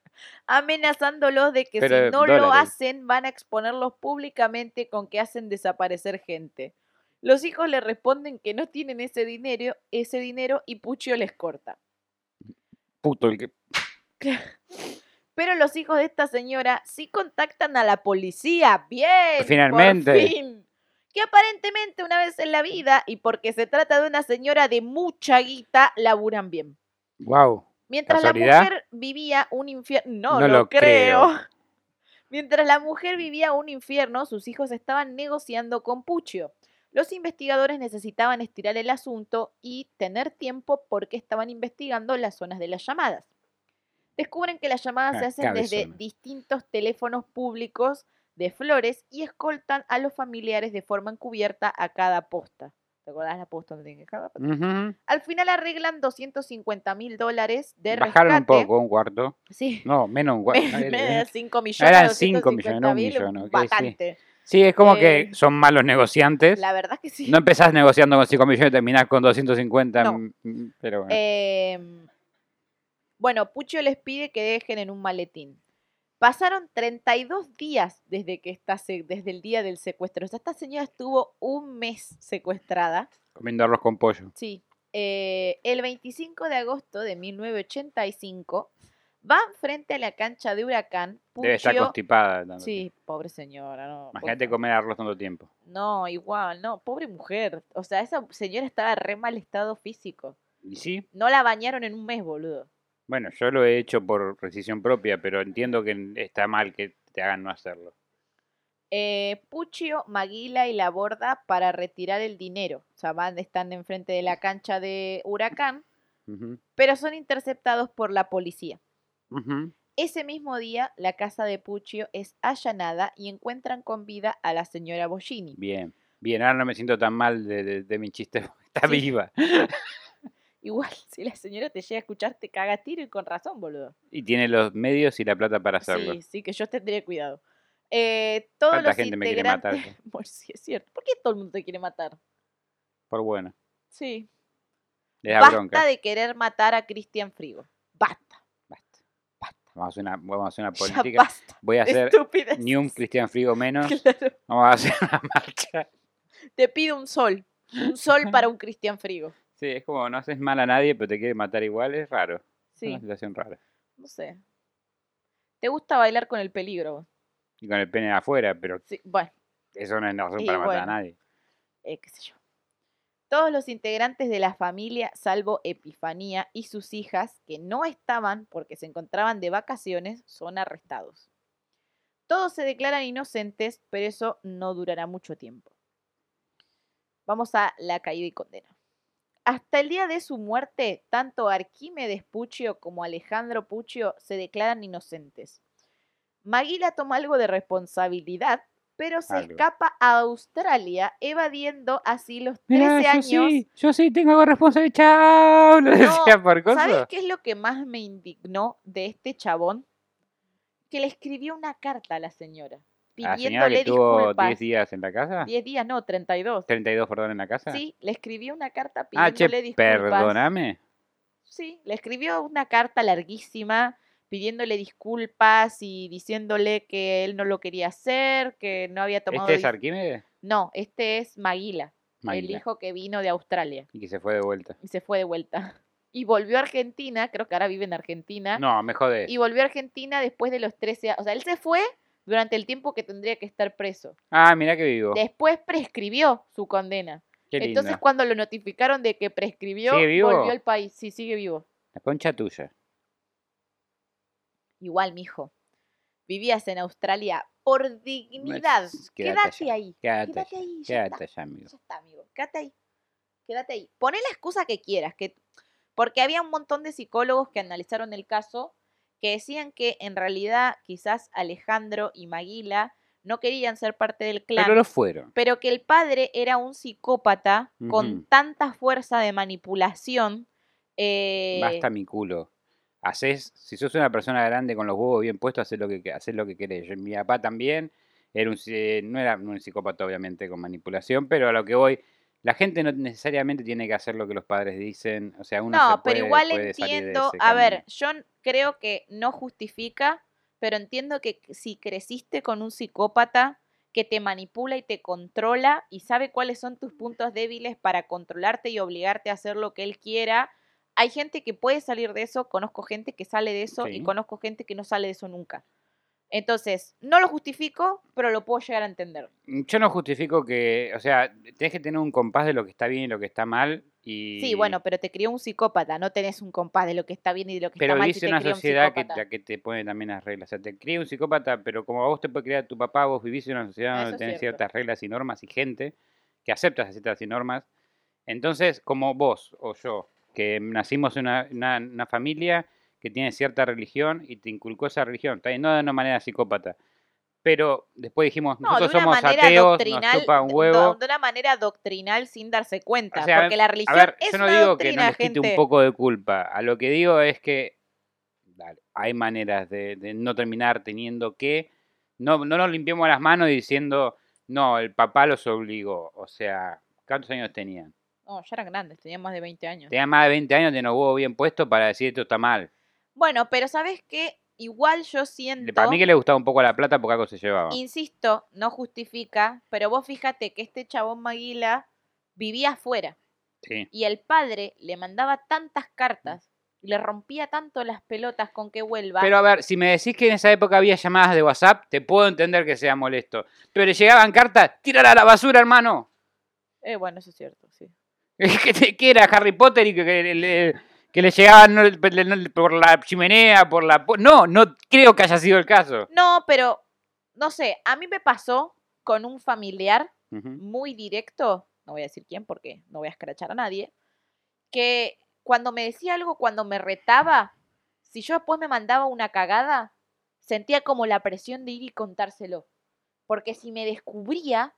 Speaker 2: Amenazándolos de que
Speaker 3: Pero
Speaker 2: si no lo hacen van a exponerlos públicamente con que hacen desaparecer gente. Los hijos le responden que no tienen ese dinero, ese dinero y Puccio les corta.
Speaker 3: Puto el que.
Speaker 2: Pero los hijos de esta señora sí contactan a la policía. Bien. por
Speaker 3: Finalmente.
Speaker 2: fin. Que aparentemente una vez en la vida, y porque se trata de una señora de mucha guita, laburan bien.
Speaker 3: Wow.
Speaker 2: Mientras la mujer vivía un infierno. No,
Speaker 3: No
Speaker 2: lo, creo.
Speaker 3: creo.
Speaker 2: Mientras la mujer vivía un infierno, sus hijos estaban negociando con Puccio. Los investigadores necesitaban estirar el asunto y tener tiempo porque estaban investigando las zonas de las llamadas. Descubren que las llamadas se
Speaker 3: Ah,
Speaker 2: hacen desde distintos teléfonos públicos de Flores y escoltan a los familiares de forma encubierta a cada posta. ¿Te acordás la posta donde tienen que dejar?
Speaker 3: Ujú.
Speaker 2: Al final arreglan 250 mil dólares de
Speaker 3: Bajaron un
Speaker 2: rescate.
Speaker 3: poco, un cuarto.
Speaker 2: Sí.
Speaker 3: No, menos un cuarto.
Speaker 2: Da 5 millones.
Speaker 3: Eran cinco millones, no un
Speaker 2: 250.000,
Speaker 3: millón, ok, sí.
Speaker 2: Bastante.
Speaker 3: Sí, es como
Speaker 2: Eh,
Speaker 3: que son malos negociantes.
Speaker 2: La verdad que sí.
Speaker 3: No empezás negociando con 5 millones y terminás con 250.
Speaker 2: No.
Speaker 3: mm, mm, Pero bueno.
Speaker 2: Em, bueno, Pucho les pide que dejen en un maletín. Pasaron 32 días desde que está se- desde el día del secuestro. O sea, esta señora estuvo un mes secuestrada.
Speaker 3: Comiendo arroz con pollo.
Speaker 2: Sí. Eh, el 25 de agosto de 1985 van frente a la cancha de Huracán.
Speaker 3: Debe estar constipada.
Speaker 2: Sí, pobre señora, no.
Speaker 3: Imagínate
Speaker 2: favor.
Speaker 3: comer arroz tanto tiempo.
Speaker 2: No, igual, no, pobre mujer. O sea, esa señora estaba re mal estado físico.
Speaker 3: Y sí,
Speaker 2: No la bañaron en un mes, boludo.
Speaker 3: Bueno, yo lo he hecho por decisión propia, pero entiendo que está mal que te hagan no hacerlo.
Speaker 2: Eh, Puccio, Maguila y la borda para retirar el dinero. O sea, van, están enfrente de la cancha de Huracán, pero son interceptados por la policía. Ese mismo día, la casa de Puccio es allanada y encuentran con vida a la señora Bollini.
Speaker 3: Bien, bien, ahora no me siento tan mal de, de- de mi chiste. Está
Speaker 2: Sí.
Speaker 3: viva.
Speaker 2: Igual, si la señora te llega a escuchar, te caga tiro y con razón, boludo.
Speaker 3: Y tiene los medios y la plata para hacerlo.
Speaker 2: Sí, sí, que yo tendría cuidado. Eh, todos
Speaker 3: ¿Cuánta
Speaker 2: los
Speaker 3: gente me quiere matar?
Speaker 2: Bueno, sí, es cierto. ¿Por qué todo el mundo te quiere matar?
Speaker 3: Por bueno.
Speaker 2: Sí.
Speaker 3: Le da
Speaker 2: Basta
Speaker 3: bronca.
Speaker 2: de querer matar a Cristian Frigo. Basta.
Speaker 3: Basta. Vamos a hacer una, vamos a hacer una
Speaker 2: Ya
Speaker 3: política.
Speaker 2: basta.
Speaker 3: Voy a hacer ni un Cristian Frigo menos.
Speaker 2: Claro.
Speaker 3: Vamos a hacer una marcha.
Speaker 2: Te pido un sol. Un sol para un Cristian Frigo.
Speaker 3: Sí, es como no haces mal a nadie, pero te quiere matar igual. Es raro. Es
Speaker 2: Sí,
Speaker 3: una situación rara.
Speaker 2: no sé. ¿Te gusta bailar con el peligro?
Speaker 3: Y con el pene afuera, pero
Speaker 2: Sí, bueno,
Speaker 3: eso no es razón
Speaker 2: Y
Speaker 3: para matar a nadie.
Speaker 2: eh, qué sé yo. Todos los integrantes de la familia, salvo Epifanía y sus hijas, que no estaban porque se encontraban de vacaciones, son arrestados. Todos se declaran inocentes, pero eso no durará mucho tiempo. Vamos a la caída y condena. Hasta el día de su muerte, tanto Arquímedes Puccio como Alejandro Puccio se declaran inocentes. Maguila toma algo de responsabilidad, pero se
Speaker 3: Algo.
Speaker 2: escapa a Australia, evadiendo así los 13
Speaker 3: Mirá, yo
Speaker 2: años.
Speaker 3: sí, yo sí tengo algo responsable. Chao. Lo decía por
Speaker 2: ¿Sabes qué es lo que más me indignó de este chabón? Que le escribió una carta a la señora,
Speaker 3: La señora que tuvo
Speaker 2: disculpas.
Speaker 3: 10 días en la casa.
Speaker 2: 10 días, no, 32.
Speaker 3: 32, perdón, en la casa.
Speaker 2: Sí, le escribió una carta
Speaker 3: ah, che,
Speaker 2: pidiéndole disculpas.
Speaker 3: perdóname.
Speaker 2: Sí, le escribió una carta larguísima pidiéndole disculpas y diciéndole que él no lo quería hacer, que no había tomado...
Speaker 3: ¿Este es Arquímedes?
Speaker 2: No, este es Maguila, el
Speaker 3: Maguila,
Speaker 2: hijo que vino de Australia
Speaker 3: Y que se fue de vuelta.
Speaker 2: y se fue de vuelta. Y volvió a Argentina, creo que ahora vive en Argentina.
Speaker 3: No, me jodés.
Speaker 2: Y volvió a Argentina después de los 13 años. O sea, él se fue durante el tiempo que tendría que estar preso.
Speaker 3: Ah, mirá que vivo.
Speaker 2: Después prescribió su condena.
Speaker 3: Qué lindo.
Speaker 2: Entonces, cuando lo notificaron de que prescribió, volvió al país. Sí, sigue vivo.
Speaker 3: La concha tuya.
Speaker 2: Igual, mijo. vivías en Australia por dignidad,
Speaker 3: Pues, quédate
Speaker 2: quédate, ahí.
Speaker 3: quédate
Speaker 2: ahí, ya
Speaker 3: Quédate
Speaker 2: está.
Speaker 3: allá, amigo.
Speaker 2: Ya está, amigo. Quédate ahí. Quédate ahí. Poné la excusa que quieras, que porque había un montón de psicólogos que analizaron el caso que decían que en realidad quizás Alejandro y Maguila no querían ser parte del clan,
Speaker 3: Pero lo fueron.
Speaker 2: pero que el padre era un psicópata con tanta fuerza de manipulación. eh,
Speaker 3: Basta mi culo. Haces, si sos una persona grande con los huevos bien puestos, haces lo que, haces lo que querés. Yo- mi papá también era un, no era un psicópata, obviamente, con manipulación, pero a lo que voy, la gente no necesariamente tiene que hacer lo que los padres dicen. O sea, uno
Speaker 2: no,
Speaker 3: se
Speaker 2: pero igual
Speaker 3: puede
Speaker 2: entiendo, a ver, yo creo que no justifica, pero entiendo que si creciste con un psicópata que te manipula y te controla y sabe cuáles son tus puntos débiles para controlarte y obligarte a hacer lo que él quiera, hay gente que puede salir de eso, conozco gente que sale de eso y conozco gente que no sale de eso nunca. Entonces, no lo justifico, pero lo puedo llegar a entender.
Speaker 3: Yo no justifico que, o sea, tenés que tener un compás de lo que está bien y lo que está mal. Y...
Speaker 2: Sí, bueno, pero te crió un psicópata, no tenés un compás de lo que está bien y de lo que
Speaker 3: Pero
Speaker 2: está mal.
Speaker 3: en
Speaker 2: te
Speaker 3: una
Speaker 2: crió un
Speaker 3: sociedad que, que te pone también las reglas. O sea, te cría un psicópata, pero como a vos te puede criar tu papá, vos vivís en una sociedad
Speaker 2: Ah, Eso
Speaker 3: donde tenés
Speaker 2: cierto.
Speaker 3: ciertas reglas y normas y gente que acepta esas ciertas y normas. Entonces, como vos o yo, que nacimos en una, una- una familia que tiene cierta religión y te inculcó esa religión, no de una manera psicópata, pero después dijimos,
Speaker 2: No,
Speaker 3: nosotros
Speaker 2: de una
Speaker 3: somos ateos, nos chupa un
Speaker 2: de-
Speaker 3: huevo.
Speaker 2: de una manera doctrinal sin darse cuenta,
Speaker 3: O sea,
Speaker 2: porque la religión
Speaker 3: a ver,
Speaker 2: es
Speaker 3: yo no
Speaker 2: una
Speaker 3: digo
Speaker 2: doctrina,
Speaker 3: que no les quite
Speaker 2: gente.
Speaker 3: un poco de culpa. A lo que digo es que dale, hay maneras de, de no terminar teniendo que. No, no nos limpiemos las manos diciendo, no, el papá los obligó. O sea, ¿cuántos años tenían?
Speaker 2: No, ya eran grandes, tenían más de 20 años.
Speaker 3: Tenían más de 20 años, tenían los huevos bien puestos para decir esto está mal.
Speaker 2: Bueno, pero ¿sabes qué? Igual yo siento,
Speaker 3: Para mí que le gustaba un poco la plata porque algo se llevaba.
Speaker 2: insisto, no justifica, pero vos fíjate que este chabón Maguila vivía afuera
Speaker 3: Sí.
Speaker 2: y el padre le mandaba tantas cartas y le rompía tanto las pelotas con que vuelva.
Speaker 3: Pero a ver, si me decís que en esa época había llamadas de WhatsApp, te puedo entender que sea molesto. Pero le llegaban cartas, tírala a la basura, hermano.
Speaker 2: Eh, bueno, eso es cierto, sí.
Speaker 3: que, te- que era Harry Potter y que, que le, que le llegaban no, por la chimenea, por la... No, no creo que haya sido el caso.
Speaker 2: No, pero, no sé, a mí me pasó con un familiar muy directo, no voy a decir quién porque no voy a escrachar a nadie, que cuando me decía algo, cuando me retaba, si yo después me mandaba una cagada, sentía como la presión de ir y contárselo. Porque si me descubría,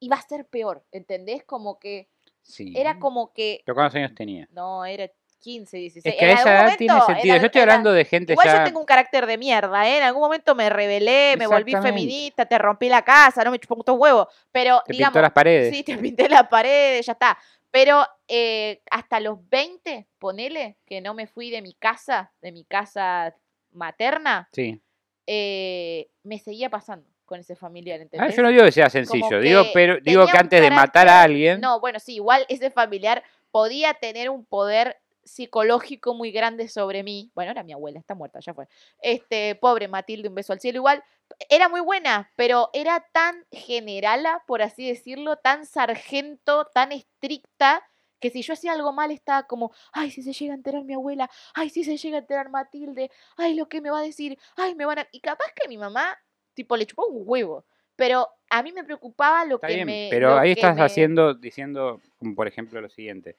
Speaker 2: iba a ser peor, ¿entendés? Como que
Speaker 3: Sí.
Speaker 2: era como que,
Speaker 3: ¿Pero cuántos años tenía?
Speaker 2: no, era 15, 16.
Speaker 3: Es que a
Speaker 2: en
Speaker 3: esa edad tiene sentido.
Speaker 2: en
Speaker 3: Yo estoy hablando de gente
Speaker 2: Igual
Speaker 3: ya...
Speaker 2: yo tengo un carácter de mierda, ¿eh? En algún momento me rebelé, me volví feminista, te rompí la casa, no me chupó un huevo. Pero,
Speaker 3: Te
Speaker 2: digamos,
Speaker 3: pintó las paredes.
Speaker 2: Sí, te pinté las paredes, ya está. Pero eh, hasta los 20, ponele, que no me fui de mi casa, de mi casa materna,
Speaker 3: Sí.
Speaker 2: eh, me seguía pasando con ese familiar,
Speaker 3: Ah, yo no digo que sea sencillo, digo, pero digo que antes de matar a alguien...
Speaker 2: No, bueno, sí, igual ese familiar podía tener un poder psicológico muy grande sobre mí. Bueno, era mi abuela, está muerta, ya fue. Este, pobre Matilde, un beso al cielo. Igual, era muy buena, pero era tan generala, por así decirlo, tan sargento, tan estricta, que si yo hacía algo mal estaba como, ay, si se llega a enterar mi abuela, ay, si se llega a enterar Matilde, ay, lo que me va a decir, ay, me van a... Y capaz que mi mamá, tipo, le chupó un huevo. Pero a mí me preocupaba lo
Speaker 3: Está
Speaker 2: que
Speaker 3: bien,
Speaker 2: me...
Speaker 3: pero ahí estás
Speaker 2: me-
Speaker 3: haciendo, diciendo, como por ejemplo lo siguiente.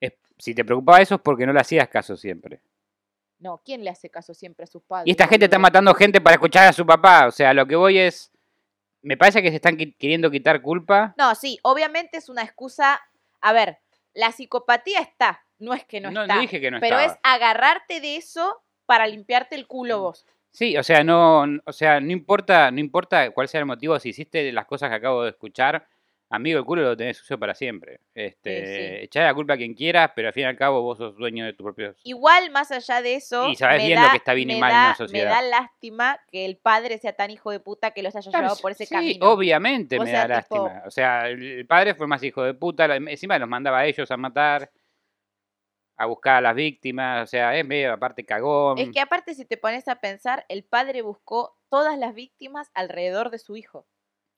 Speaker 3: Es, si te preocupaba eso es porque no le hacías caso siempre.
Speaker 2: No, ¿quién le hace caso siempre a sus padres?
Speaker 3: Y esta gente está matando gente para escuchar a su papá. O sea, lo que voy es. Me parece que se están queriendo quitar culpa.
Speaker 2: No, sí, obviamente es una excusa. A ver, la psicopatía está, no es que no,
Speaker 3: No,
Speaker 2: está.
Speaker 3: no dije que no
Speaker 2: pero
Speaker 3: estaba.
Speaker 2: es agarrarte de eso para limpiarte el culo vos.
Speaker 3: Sí, o sea, no, o sea, no importa, no importa cuál sea el motivo, si hiciste las cosas que acabo de escuchar, amigo, el culo lo tenés sucio para siempre. Este,
Speaker 2: sí.
Speaker 3: echá la culpa a quien quieras, pero al fin y al cabo vos sos dueño de tus propios.
Speaker 2: Igual, más allá de eso,
Speaker 3: Y sabés
Speaker 2: me
Speaker 3: bien lo que está bien y mal en una
Speaker 2: da-
Speaker 3: sociedad.
Speaker 2: Me da lástima que el padre sea tan hijo de puta que los haya
Speaker 3: Claro,
Speaker 2: llevado por ese
Speaker 3: sí,
Speaker 2: camino.
Speaker 3: obviamente
Speaker 2: O
Speaker 3: me
Speaker 2: sea,
Speaker 3: da
Speaker 2: tipo-
Speaker 3: lástima. O sea, el padre fue más hijo de puta, encima los mandaba a ellos a matar, a buscar a las víctimas, o sea, es medio aparte cagón.
Speaker 2: Es que aparte, si te pones a pensar, el padre buscó todas las víctimas alrededor de su hijo.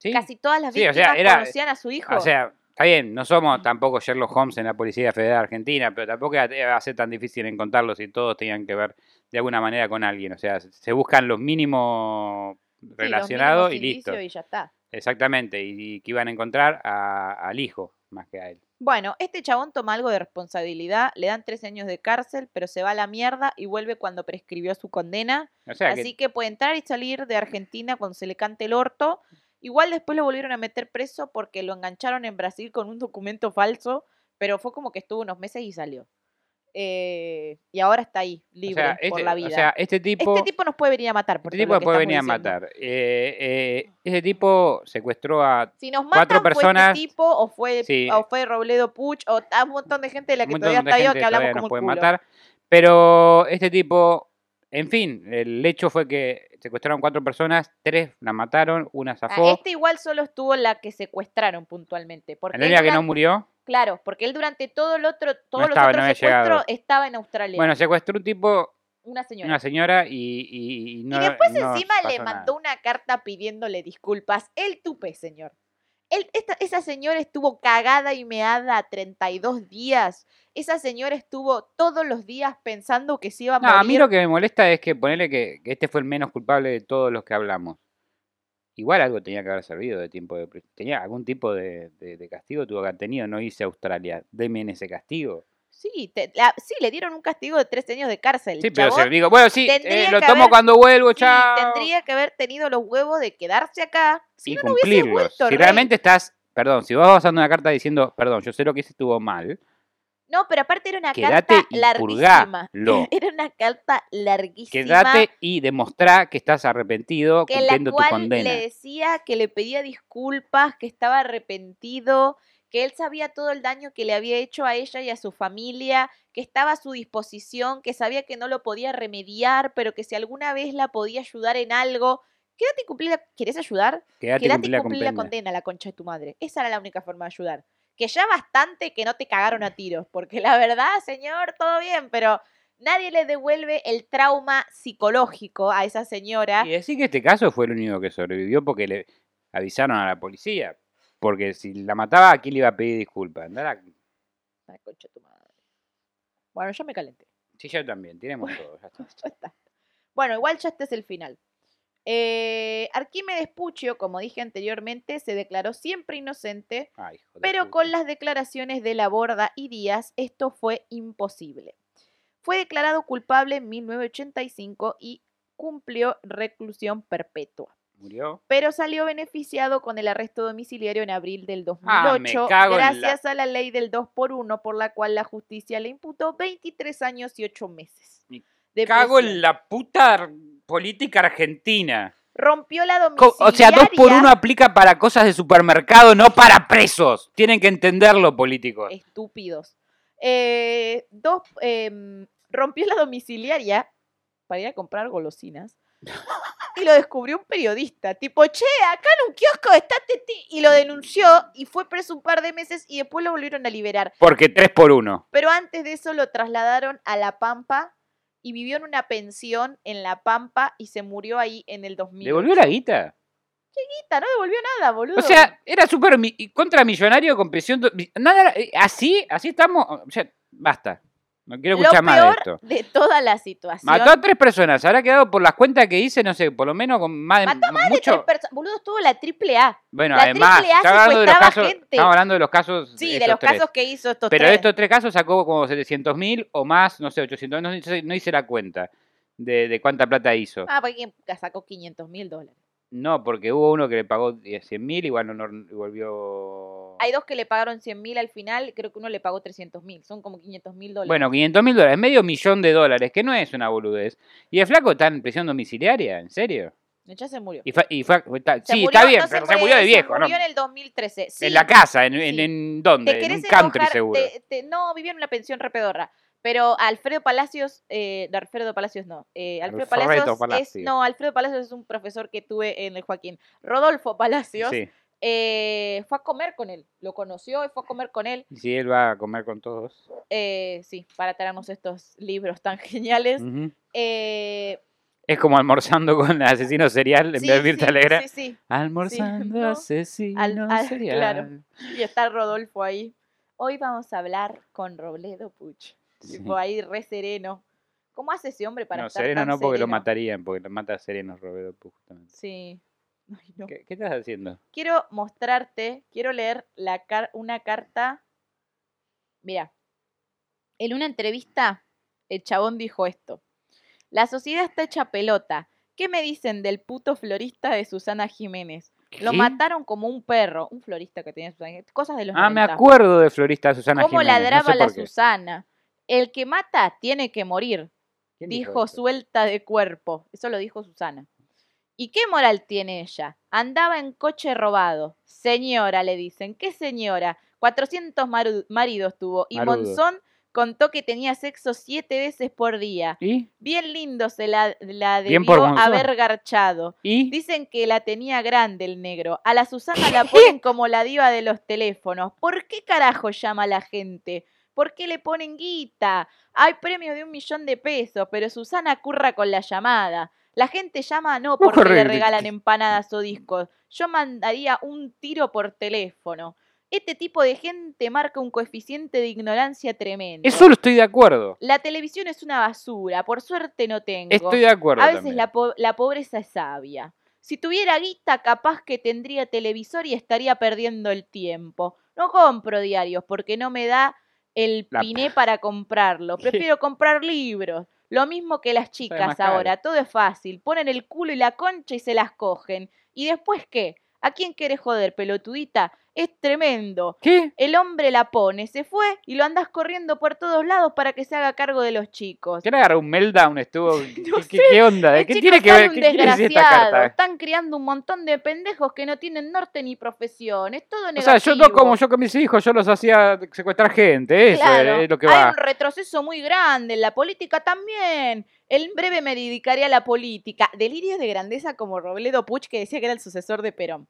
Speaker 3: ¿Sí?
Speaker 2: Casi todas las
Speaker 3: Sí, o
Speaker 2: víctimas
Speaker 3: sea, era-
Speaker 2: conocían a su hijo.
Speaker 3: O sea, Está bien, no somos tampoco Sherlock Holmes en la Policía Federal Argentina, pero tampoco va a ser tan difícil encontrarlos si todos tenían que ver de alguna manera con alguien. O sea, se buscan los mínimos
Speaker 2: Sí, los
Speaker 3: relacionados y
Speaker 2: mínimos
Speaker 3: listo.
Speaker 2: Y ya está.
Speaker 3: Exactamente, y, y que iban a encontrar a- al hijo más que a él.
Speaker 2: Bueno, este chabón toma algo de responsabilidad, le dan tres años de cárcel, pero se va a la mierda y vuelve cuando prescribió su condena.
Speaker 3: O sea,
Speaker 2: Así
Speaker 3: que,
Speaker 2: que puede entrar y salir de Argentina cuando se le cante el orto. Igual después lo volvieron a meter preso porque lo engancharon en Brasil con un documento falso, pero fue como que estuvo unos meses y salió. Eh, y ahora está ahí,
Speaker 3: o
Speaker 2: libre
Speaker 3: sea,
Speaker 2: por
Speaker 3: este,
Speaker 2: la
Speaker 3: o
Speaker 2: vida.
Speaker 3: sea, este tipo,
Speaker 2: este tipo nos puede venir a matar.
Speaker 3: Este tipo
Speaker 2: que
Speaker 3: puede venir a matar. Eh, eh, este tipo secuestró a
Speaker 2: Si nos
Speaker 3: Cuatro
Speaker 2: matan,
Speaker 3: personas,
Speaker 2: fue este tipo, o fue,
Speaker 3: sí.
Speaker 2: o fue Robledo Puch, o a un montón de gente de la que todavía está viva que hablamos como
Speaker 3: nos
Speaker 2: el
Speaker 3: puede matar. Pero este tipo, en fin, el hecho fue que secuestraron cuatro personas, tres la mataron, una
Speaker 2: Ah,
Speaker 3: zafó.
Speaker 2: este igual solo estuvo la que secuestraron puntualmente. Porque
Speaker 3: la
Speaker 2: él
Speaker 3: única que no murió,
Speaker 2: Claro, porque él durante todo el otro, todos los
Speaker 3: estaba, no
Speaker 2: otros
Speaker 3: había
Speaker 2: secuestros estaba en Australia.
Speaker 3: bueno, secuestró un tipo,
Speaker 2: una señora.
Speaker 3: una señora y, y, y no
Speaker 2: y después
Speaker 3: no
Speaker 2: encima le mandó
Speaker 3: nada.
Speaker 2: una carta pidiéndole disculpas. El tupe, señor. Él- esta- esa señora estuvo cagada y meada 32 días. Esa señora estuvo todos los días pensando que se iba a
Speaker 3: No,
Speaker 2: morir.
Speaker 3: a mí lo que me molesta es que ponerle que, que este fue el menos culpable de todos los que hablamos. Igual algo tenía que haber servido de tiempo de tenía algún tipo de, de- de castigo tuvo que haber tenido, no hice Australia, deme ese castigo.
Speaker 2: Sí, te- la- sí, le dieron un castigo de tres años de cárcel.
Speaker 3: Sí, pero se digo, bueno, sí, eh, lo tomo
Speaker 2: haber-
Speaker 3: cuando vuelvo,
Speaker 2: sí,
Speaker 3: chao.
Speaker 2: tendría que haber tenido los huevos de quedarse acá. Si
Speaker 3: y
Speaker 2: no,
Speaker 3: cumplirlos.
Speaker 2: vuelto,
Speaker 3: si
Speaker 2: rey.
Speaker 3: realmente estás, perdón, si vos vas pasando una carta diciendo, perdón, yo sé lo que hice estuvo mal,
Speaker 2: No, pero aparte era una carta larguísima.
Speaker 3: purgalo.
Speaker 2: Era una carta larguísima.
Speaker 3: quédate y demostrá que estás arrepentido
Speaker 2: que en la
Speaker 3: cumpliendo tu
Speaker 2: cual
Speaker 3: condena.
Speaker 2: le decía que le pedía disculpas, que estaba arrepentido, que él sabía todo el daño que le había hecho a ella y a su familia, que estaba a su disposición, que sabía que no lo podía remediar, pero que si alguna vez la podía ayudar en algo, quédate y cumplí la... ¿Querés ayudar?
Speaker 3: Quédate,
Speaker 2: Quédate y
Speaker 3: la
Speaker 2: cumplí la
Speaker 3: condena.
Speaker 2: condena, la concha de tu madre. Esa era la única forma de ayudar. Que ya bastante que no te cagaron a tiros, porque la verdad, señor, todo bien, pero nadie le devuelve el trauma psicológico a esa señora.
Speaker 3: Y decir que este caso fue el único que sobrevivió porque le avisaron a la policía. Porque si la mataba, aquí le iba a pedir disculpas. Andá a la-
Speaker 2: Ay, concha tu madre. Bueno, ya me calenté.
Speaker 3: Sí, yo también, tenemos todo. ya está.
Speaker 2: Ya está. Bueno, igual ya este es el final. Eh, Arquímedes Puccio, como dije anteriormente, se declaró siempre inocente,
Speaker 3: Ay,
Speaker 2: pero con las declaraciones de Laborda y Díaz esto fue imposible. Fue declarado culpable en 1985 y cumplió reclusión perpetua.
Speaker 3: Murió.
Speaker 2: pero salió beneficiado con el arresto domiciliario en abril del
Speaker 3: Ah, me
Speaker 2: 2008,
Speaker 3: cago en la-
Speaker 2: gracias a la ley del 2 por 1 por la cual la justicia le imputó 23 años y 8 meses.
Speaker 3: Me
Speaker 2: de
Speaker 3: Cago
Speaker 2: prisión.
Speaker 3: en la puta política argentina.
Speaker 2: Rompió la domiciliaria.
Speaker 3: O sea, dos por uno aplica para cosas de supermercado, no para presos. Tienen que entenderlo, políticos.
Speaker 2: Estúpidos. Eh, dos, em, rompió la domiciliaria para ir a comprar golosinas. Y lo descubrió un periodista, tipo, che, acá en un kiosco está Teti. Y lo denunció y fue preso un par de meses y después lo volvieron a liberar.
Speaker 3: Porque tres por uno.
Speaker 2: Pero antes de eso lo trasladaron a La Pampa y vivió en una pensión en La Pampa y se murió ahí en el 2000.
Speaker 3: ¿Devolvió la guita?
Speaker 2: No devolvió nada, boludo.
Speaker 3: O sea, era súper mi- contramillonario con presión. Nada, eh, así, así estamos. O sea, basta. No quiero
Speaker 2: lo
Speaker 3: escuchar más de esto.
Speaker 2: de toda la situación.
Speaker 3: Mató a tres personas. Habrá quedado por las cuentas que hice, no sé, por lo menos con más de
Speaker 2: Mató a más de
Speaker 3: mucho.
Speaker 2: tres personas. Boludo, estuvo la triple A.
Speaker 3: Bueno,
Speaker 2: La
Speaker 3: además,
Speaker 2: triple A
Speaker 3: estamos hablando de los casos.
Speaker 2: gente.
Speaker 3: Estamos hablando de los casos.
Speaker 2: Sí, de los
Speaker 3: tres.
Speaker 2: casos que hizo estos
Speaker 3: Pero de
Speaker 2: tres.
Speaker 3: estos tres casos sacó como 700 mil o más, no sé, 800 no, no hice la cuenta de, de cuánta plata hizo.
Speaker 2: Ah, porque sacó 500 mil dólares.
Speaker 3: No, porque hubo uno que le pagó 100 mil, igual no, no- volvió...
Speaker 2: Hay dos que le pagaron 100 mil al final, creo que uno le pagó 300 mil. Son como 500 mil dólares.
Speaker 3: Bueno, 500 mil dólares, medio millón de dólares, que no es una boludez. Y el flaco está en prisión domiciliaria, ¿en serio?
Speaker 2: ya se murió.
Speaker 3: Y fue, y fue- está-
Speaker 2: Se
Speaker 3: sí,
Speaker 2: murió-
Speaker 3: está bien,
Speaker 2: no
Speaker 3: pero se
Speaker 2: muere,
Speaker 3: murió de viejo,
Speaker 2: Se
Speaker 3: ¿no?
Speaker 2: murió en el 2013. Sí,
Speaker 3: En la casa, en, en,
Speaker 2: sí.
Speaker 3: en dónde,
Speaker 2: ¿Te
Speaker 3: en un country
Speaker 2: enojar?
Speaker 3: seguro.
Speaker 2: Te- te- no, vivía en una pensión repedorra. Pero Alfredo Palacios, eh, de Alfredo Palacios no. eh, Alfredo
Speaker 3: Alfredo
Speaker 2: Palacios es,
Speaker 3: Palacios.
Speaker 2: no, Alfredo Palacios es un profesor que tuve en el Joaquín. Rodolfo Palacios
Speaker 3: Sí,
Speaker 2: eh, fue a comer con él. Lo conoció y fue a comer con él.
Speaker 3: si él va a comer con todos.
Speaker 2: eh, sí, para traernos estos libros tan geniales. Eh,
Speaker 3: Es como almorzando con asesino serial en
Speaker 2: Sí,
Speaker 3: vez de Mirta
Speaker 2: sí. Sí, sí.
Speaker 3: Almorzando
Speaker 2: ¿no?
Speaker 3: asesino
Speaker 2: Al- al-
Speaker 3: serial.
Speaker 2: claro. Y está Rodolfo ahí. Hoy vamos a hablar con Robledo Puch.
Speaker 3: Sí.
Speaker 2: Tipo ahí re sereno. ¿Cómo hace ese hombre para
Speaker 3: No,
Speaker 2: estar
Speaker 3: sereno
Speaker 2: tan
Speaker 3: no porque lo matarían, porque lo mata sereno Roberto Puch, justamente.
Speaker 2: Sí. Ay, no.
Speaker 3: ¿Qué, qué estás haciendo?
Speaker 2: Quiero mostrarte, quiero leer la car- una carta. Mira, en una entrevista, el chabón dijo esto. La sociedad está hecha pelota. ¿Qué me dicen del puto florista de Susana Jiménez? Lo mataron como un perro, un florista que tenía Susana. Cosas de los
Speaker 3: Ah, me
Speaker 2: 90.
Speaker 3: acuerdo de Florista Susana
Speaker 2: ¿Cómo
Speaker 3: Jiménez. no
Speaker 2: ladraba
Speaker 3: sé
Speaker 2: la. Susana? El que mata tiene que morir,
Speaker 3: ¿Quién
Speaker 2: dijo suelta de cuerpo. Eso lo dijo Susana. ¿Y qué moral tiene ella? Andaba en coche robado. Señora, le dicen. ¿Qué señora? 400 maru- maridos tuvo. Y
Speaker 3: Marudo.
Speaker 2: Monzón contó que tenía sexo siete veces por día.
Speaker 3: ¿Y?
Speaker 2: Bien lindo se la, la debió haber garchado.
Speaker 3: ¿Y?
Speaker 2: Dicen que la tenía grande el negro. A la Susana la ponen como la diva de los teléfonos. ¿Por qué carajo llama la gente? ¿Por qué le ponen guita? Hay premios de un millón de pesos, pero Susana curra con la llamada. La gente llama no porque le regalan empanadas o discos. Yo mandaría un tiro por teléfono. Este tipo de gente marca un coeficiente de ignorancia tremendo.
Speaker 3: Eso lo estoy de acuerdo.
Speaker 2: La televisión es una basura, por suerte no tengo.
Speaker 3: Estoy de acuerdo
Speaker 2: A veces la, po- la pobreza es sabia. Si tuviera guita, capaz que tendría televisor y estaría perdiendo el tiempo. No compro diarios porque no me da el
Speaker 3: La-
Speaker 2: piné para comprarlo. Prefiero comprar libros. Lo mismo que las chicas ahora. Todo es fácil. Ponen el culo y la concha y se las cogen. ¿Y después qué? ¿A quién querés joder, pelotudita? Es tremendo.
Speaker 3: ¿Qué?
Speaker 2: El hombre la pone, se fue y lo andás corriendo por todos lados para que se haga cargo de los chicos.
Speaker 3: ¿Quién agarró un meltdown? Estuvo... ¿Qué,
Speaker 2: No
Speaker 3: qué-
Speaker 2: sé.
Speaker 3: qué onda? ¿Qué tiene que ver? ¿Qué quiere decir esta carta?
Speaker 2: Están criando un montón de pendejos que no tienen norte ni profesión. Es todo
Speaker 3: O
Speaker 2: negativo.
Speaker 3: sea, yo no como yo con mis hijos, yo los hacía secuestrar gente, eso
Speaker 2: Claro,
Speaker 3: es lo que
Speaker 2: Hay
Speaker 3: va.
Speaker 2: un retroceso muy grande en la política también. En breve me dedicaré a la política. Delirios de grandeza como Robledo Puch, que decía que era el sucesor de Perón.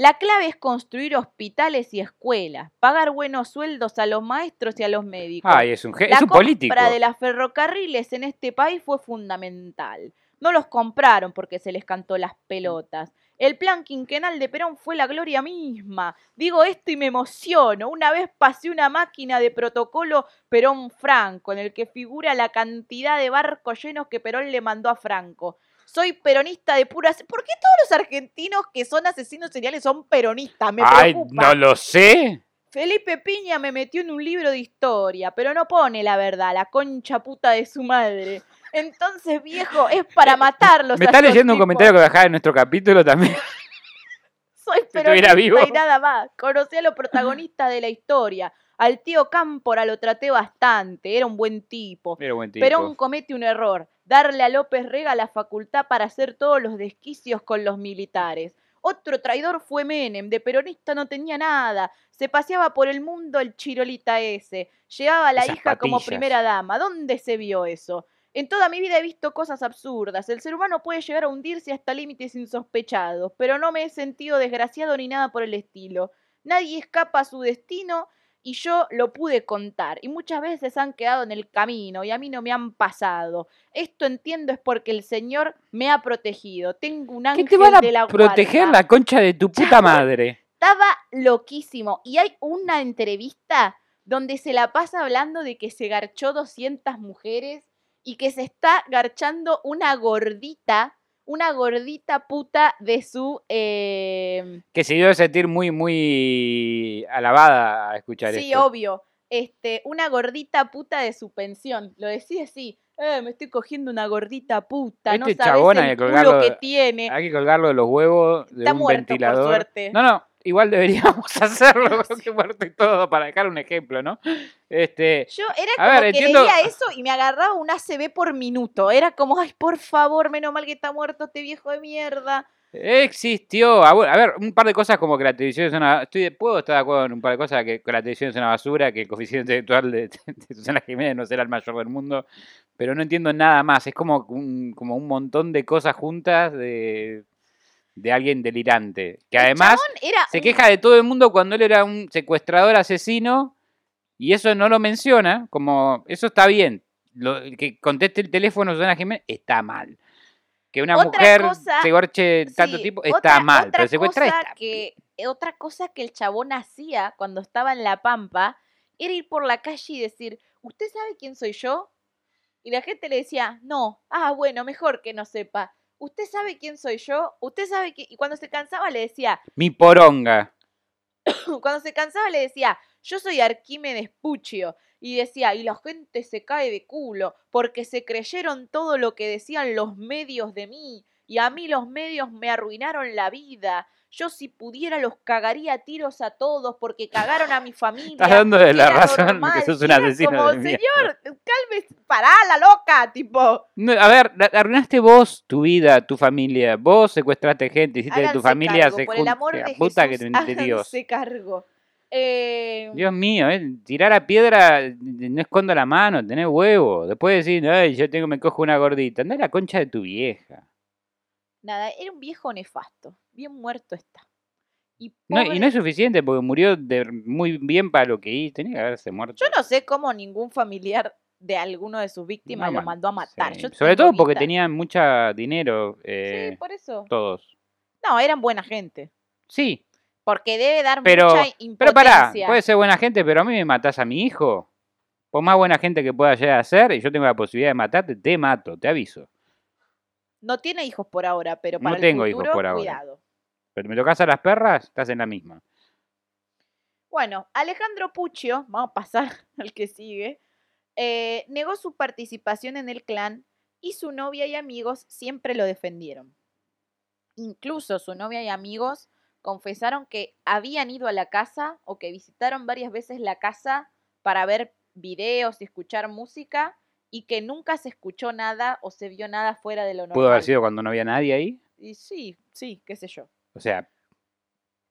Speaker 2: La clave es construir hospitales y escuelas, pagar buenos sueldos a los maestros y a los médicos.
Speaker 3: Ay, es un,
Speaker 2: La
Speaker 3: es un político.
Speaker 2: compra de las ferrocarriles en este país fue fundamental. No los compraron porque se les cantó las pelotas. El plan quinquenal de Perón fue la gloria misma. Digo esto y me emociono. Una vez pasé una máquina de protocolo Perón Franco, en el que figura la cantidad de barcos llenos que Perón le mandó a Franco. Soy peronista de pura... ¿Por qué todos los argentinos que son asesinos seriales son peronistas? Me
Speaker 3: Ay,
Speaker 2: preocupa.
Speaker 3: no lo sé.
Speaker 2: Felipe Piña me metió en un libro de historia, pero no pone la verdad, la concha puta de su madre. Entonces, viejo, es para matarlos.
Speaker 3: Me está leyendo un
Speaker 2: tipos.
Speaker 3: comentario que voy a dejar en nuestro capítulo también.
Speaker 2: Soy peronista
Speaker 3: vivo.
Speaker 2: y nada más. Conocí a los protagonistas de la historia. Al tío Cámpora lo traté bastante, era un buen tipo.
Speaker 3: Era buen tipo.
Speaker 2: Perón comete un error, darle a López Rega la facultad para hacer todos los desquicios con los militares. Otro traidor fue Menem, de peronista no tenía nada, se paseaba por el mundo el chirolita ese, llevaba a la
Speaker 3: Esas
Speaker 2: hija como primera dama. ¿Dónde se vio eso? En toda mi vida he visto cosas absurdas. El ser humano puede llegar a hundirse hasta límites insospechados, pero no me he sentido desgraciado ni nada por el estilo. Nadie escapa a su destino y yo lo pude contar. Y muchas veces han quedado en el camino y a mí no me han pasado. Esto entiendo es porque el Señor me ha protegido. Tengo un
Speaker 3: ¿Qué
Speaker 2: ángel
Speaker 3: te van a
Speaker 2: de la
Speaker 3: proteger
Speaker 2: guarda.
Speaker 3: la concha de tu puta madre?
Speaker 2: Estaba loquísimo. Y hay una entrevista donde se la pasa hablando de que se garchó 200 mujeres y que se está garchando una gordita, una gordita puta de su... eh,
Speaker 3: Que se dio a sentir muy, muy alabada a escuchar
Speaker 2: Sí,
Speaker 3: esto.
Speaker 2: obvio. Este, una gordita puta de su pensión. Lo decía así. Eh, me estoy cogiendo una gordita puta. no
Speaker 3: Este
Speaker 2: sabes el culo
Speaker 3: colgarlo-
Speaker 2: que tiene.
Speaker 3: Hay que colgarlo de los huevos de
Speaker 2: Está
Speaker 3: un
Speaker 2: muerto, por
Speaker 3: ventilador.
Speaker 2: suerte.
Speaker 3: No, no, igual deberíamos hacerlo, que muerto y todo, para dejar un ejemplo, ¿no? Este,
Speaker 2: Yo era como
Speaker 3: ver,
Speaker 2: que
Speaker 3: entiendo-
Speaker 2: leía eso y me agarraba un ACB por minuto. Era como, ay, por favor, menos mal que está muerto este viejo de mierda.
Speaker 3: existió, a ver, un par de cosas como que la televisión es una... Estoy puedo estar de acuerdo en un par de cosas, que, que la televisión es una basura, que el coeficiente intelectual de, de Susana Jiménez no será el mayor del mundo, pero no entiendo nada más, es como un, como un montón de cosas juntas de, de alguien delirante, que
Speaker 2: El
Speaker 3: además...
Speaker 2: era
Speaker 3: Se
Speaker 2: un-
Speaker 3: queja de todo el mundo cuando él era un secuestrador asesino y eso no lo menciona, como eso está bien. Lo, que conteste el teléfono Susana Jiménez está mal. Que una
Speaker 2: Otra
Speaker 3: mujer
Speaker 2: cosa-
Speaker 3: se gorche tanto
Speaker 2: Sí,
Speaker 3: tiempo está
Speaker 2: otra-
Speaker 3: mal,
Speaker 2: otra
Speaker 3: pero secuestrar
Speaker 2: cosa
Speaker 3: está
Speaker 2: que Otra cosa que el chabón hacía cuando estaba en La Pampa era ir por la calle y decir, ¿usted sabe quién soy yo? Y la gente le decía, no, ah, bueno, mejor que no sepa. ¿Usted sabe quién soy yo? ¿Usted sabe quién? Y cuando se cansaba le decía,
Speaker 3: Mi poronga.
Speaker 2: cuando se cansaba le decía, yo soy Arquímedes Puccio. Y decía, y la gente se cae de culo, porque se creyeron todo lo que decían los medios de mí, y a mí los medios me arruinaron la vida. Yo si pudiera los cagaría a tiros a todos porque cagaron a mi familia.
Speaker 3: Estás dando de la razón
Speaker 2: normal".
Speaker 3: que sos un asesino
Speaker 2: como,
Speaker 3: de
Speaker 2: señor, cálmese, pará la loca, tipo.
Speaker 3: No, a ver, arruinaste vos tu vida, tu familia. Vos secuestraste gente, hiciste que tu
Speaker 2: Háganse
Speaker 3: familia
Speaker 2: cargo,
Speaker 3: se
Speaker 2: por el amor de
Speaker 3: Puta que te de Dios.
Speaker 2: háganse cargo. Eh,
Speaker 3: Dios mío, eh, tirar a piedra, no escondo la mano, tenés huevo. Después decir, ay, yo tengo, me cojo una gordita. Anda la concha de tu vieja.
Speaker 2: Nada, era un viejo nefasto. Bien muerto está. Y,
Speaker 3: No, y no es suficiente porque murió de muy bien para lo que hizo. Tenía que haberse muerto.
Speaker 2: Yo no sé cómo ningún familiar de alguno de sus víctimas
Speaker 3: No,
Speaker 2: lo
Speaker 3: man-
Speaker 2: mandó a matar.
Speaker 3: sí.
Speaker 2: Yo
Speaker 3: Sobre todo porque tenían mucha dinero eh,
Speaker 2: Sí, por eso.
Speaker 3: todos.
Speaker 2: No, eran buena gente.
Speaker 3: Sí,
Speaker 2: Porque debe dar
Speaker 3: Pero-
Speaker 2: mucha
Speaker 3: pero pará,
Speaker 2: impotencia.
Speaker 3: puede ser buena gente, pero a mí me matás a mi hijo. Por más buena gente que pueda llegar a ser, y yo tengo la posibilidad de matarte, te mato, te aviso.
Speaker 2: No tiene hijos por ahora, pero
Speaker 3: No
Speaker 2: para el
Speaker 3: tengo hijos por ahora.
Speaker 2: cuidado.
Speaker 3: Pero me tocas a las perras, estás en la misma.
Speaker 2: Bueno, Alejandro Puccio, vamos a pasar al que sigue, eh, negó su participación en el clan y su novia y amigos siempre lo defendieron. Incluso su novia y amigos confesaron que habían ido a la casa o que visitaron varias veces la casa para ver videos y escuchar música y que nunca se escuchó nada o se vio nada fuera de lo normal.
Speaker 3: ¿Pudo haber sido cuando no había nadie ahí?
Speaker 2: Y sí, sí, qué sé yo.
Speaker 3: O sea,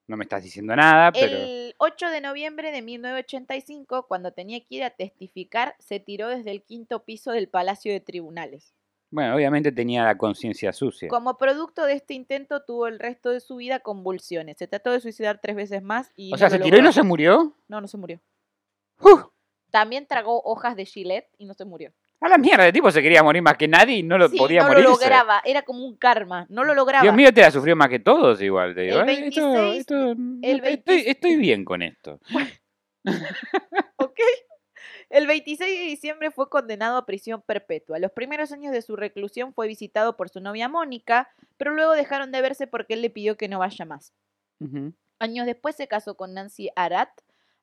Speaker 3: no me estás diciendo nada, pero...
Speaker 2: El 8 de noviembre de 1985, cuando tenía que ir a testificar, se tiró desde el quinto piso del Palacio de Tribunales.
Speaker 3: Bueno, obviamente tenía la conciencia sucia.
Speaker 2: Como producto de este intento, tuvo el resto de su vida convulsiones. Se trató de suicidar tres veces más y
Speaker 3: O sea,
Speaker 2: no
Speaker 3: ¿se
Speaker 2: lo
Speaker 3: tiró y no se murió?
Speaker 2: No, no se murió. También tragó hojas de Gillette y no se murió.
Speaker 3: A la mierda, el tipo se quería morir más que nadie y no lo
Speaker 2: sí,
Speaker 3: podía
Speaker 2: no
Speaker 3: morirse.
Speaker 2: lo lograba. Era como un karma. No lo lograba.
Speaker 3: Dios mío, te la sufrió más que todos igual, te digo.
Speaker 2: El
Speaker 3: Eh, esto-
Speaker 2: 26
Speaker 3: esto-
Speaker 2: el
Speaker 3: estoy,
Speaker 2: 26
Speaker 3: estoy bien con esto.
Speaker 2: ¿Ok? El 26 de diciembre fue condenado a prisión perpetua. Los primeros años de su reclusión fue visitado por su novia Mónica, pero luego dejaron de verse porque él le pidió que no vaya más. Años después se casó con Nancy Arat,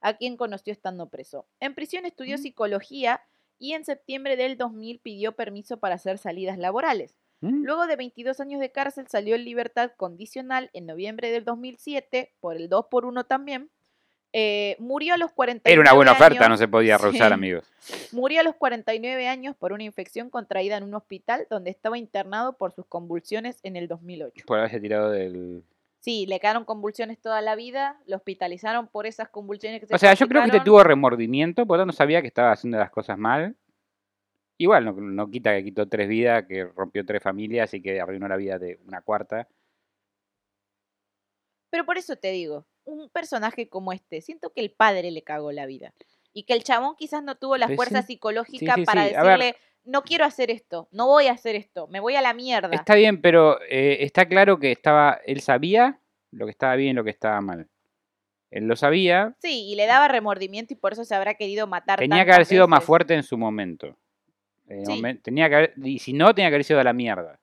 Speaker 2: a quien conoció estando preso. En prisión estudió
Speaker 3: Mm.
Speaker 2: psicología y en septiembre del 2000 pidió permiso para hacer salidas laborales.
Speaker 3: Mm.
Speaker 2: Luego de 22 años de cárcel salió en libertad condicional en noviembre del 2007, por el 2 por 1 también. Eh, murió a los 49
Speaker 3: Era una buena oferta, no se podía rehusar,
Speaker 2: Sí.
Speaker 3: amigos.
Speaker 2: Murió a los 49 años por una infección contraída en un hospital donde estaba internado por sus convulsiones en el 2008.
Speaker 3: Por haberse tirado del...
Speaker 2: Sí, le quedaron convulsiones toda la vida, lo hospitalizaron por esas convulsiones que se
Speaker 3: O sea, yo creo que te tuvo remordimiento, por lo tanto sabía que estaba haciendo las cosas mal. Igual, no, no quita que quitó tres vidas, que rompió tres familias y que arruinó la vida de una cuarta.
Speaker 2: Pero por eso te digo, un personaje como este, siento que el padre le cagó la vida. Y que el chabón quizás no tuvo la fuerza
Speaker 3: sí.
Speaker 2: psicológica
Speaker 3: sí,
Speaker 2: para
Speaker 3: sí.
Speaker 2: Decirle, no quiero hacer esto, no voy a hacer esto, me voy a la mierda.
Speaker 3: Está bien, pero eh, está claro que estaba, él sabía lo que estaba bien y lo que estaba mal. Él lo sabía,
Speaker 2: Sí, y le daba remordimiento y por eso se habrá querido matar.
Speaker 3: tenía que haber sido más fuerte en su momento. En el
Speaker 2: Sí.
Speaker 3: momen- tenía que haber- y si no, tenía que haber sido a la mierda.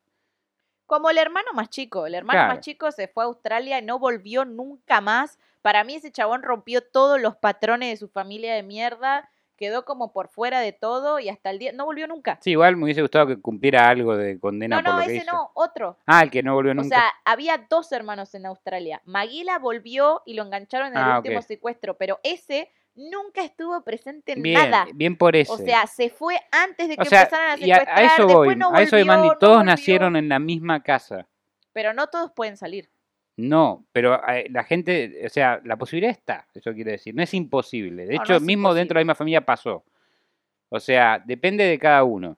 Speaker 2: Como el hermano más chico. El hermano
Speaker 3: Claro.
Speaker 2: más chico se fue a Australia y no volvió nunca más. Para mí ese chabón rompió todos los patrones de su familia de mierda. Quedó como por fuera de todo y hasta el día... No volvió nunca.
Speaker 3: Sí, igual me hubiese gustado que cumpliera algo de condena
Speaker 2: no,
Speaker 3: por
Speaker 2: no,
Speaker 3: lo que
Speaker 2: ese
Speaker 3: hizo.
Speaker 2: no, otro.
Speaker 3: Ah, el que no volvió
Speaker 2: O
Speaker 3: nunca.
Speaker 2: sea, había dos hermanos en Australia. Maguila volvió y lo engancharon en el
Speaker 3: Ah,
Speaker 2: último secuestro, pero ese nunca estuvo presente en
Speaker 3: bien,
Speaker 2: nada.
Speaker 3: bien por eso.
Speaker 2: O sea, se fue antes de que
Speaker 3: O sea,
Speaker 2: empezaran a
Speaker 3: y a,
Speaker 2: secuestrar,
Speaker 3: a eso voy,
Speaker 2: no
Speaker 3: a eso
Speaker 2: volvió,
Speaker 3: Mandy. Todos nacieron en la misma casa.
Speaker 2: Pero no todos pueden salir.
Speaker 3: No, pero eh, la gente, o sea, la posibilidad está, eso quiere decir, no es imposible. De
Speaker 2: No,
Speaker 3: hecho, mismo dentro de la misma familia pasó. O sea, depende de cada uno.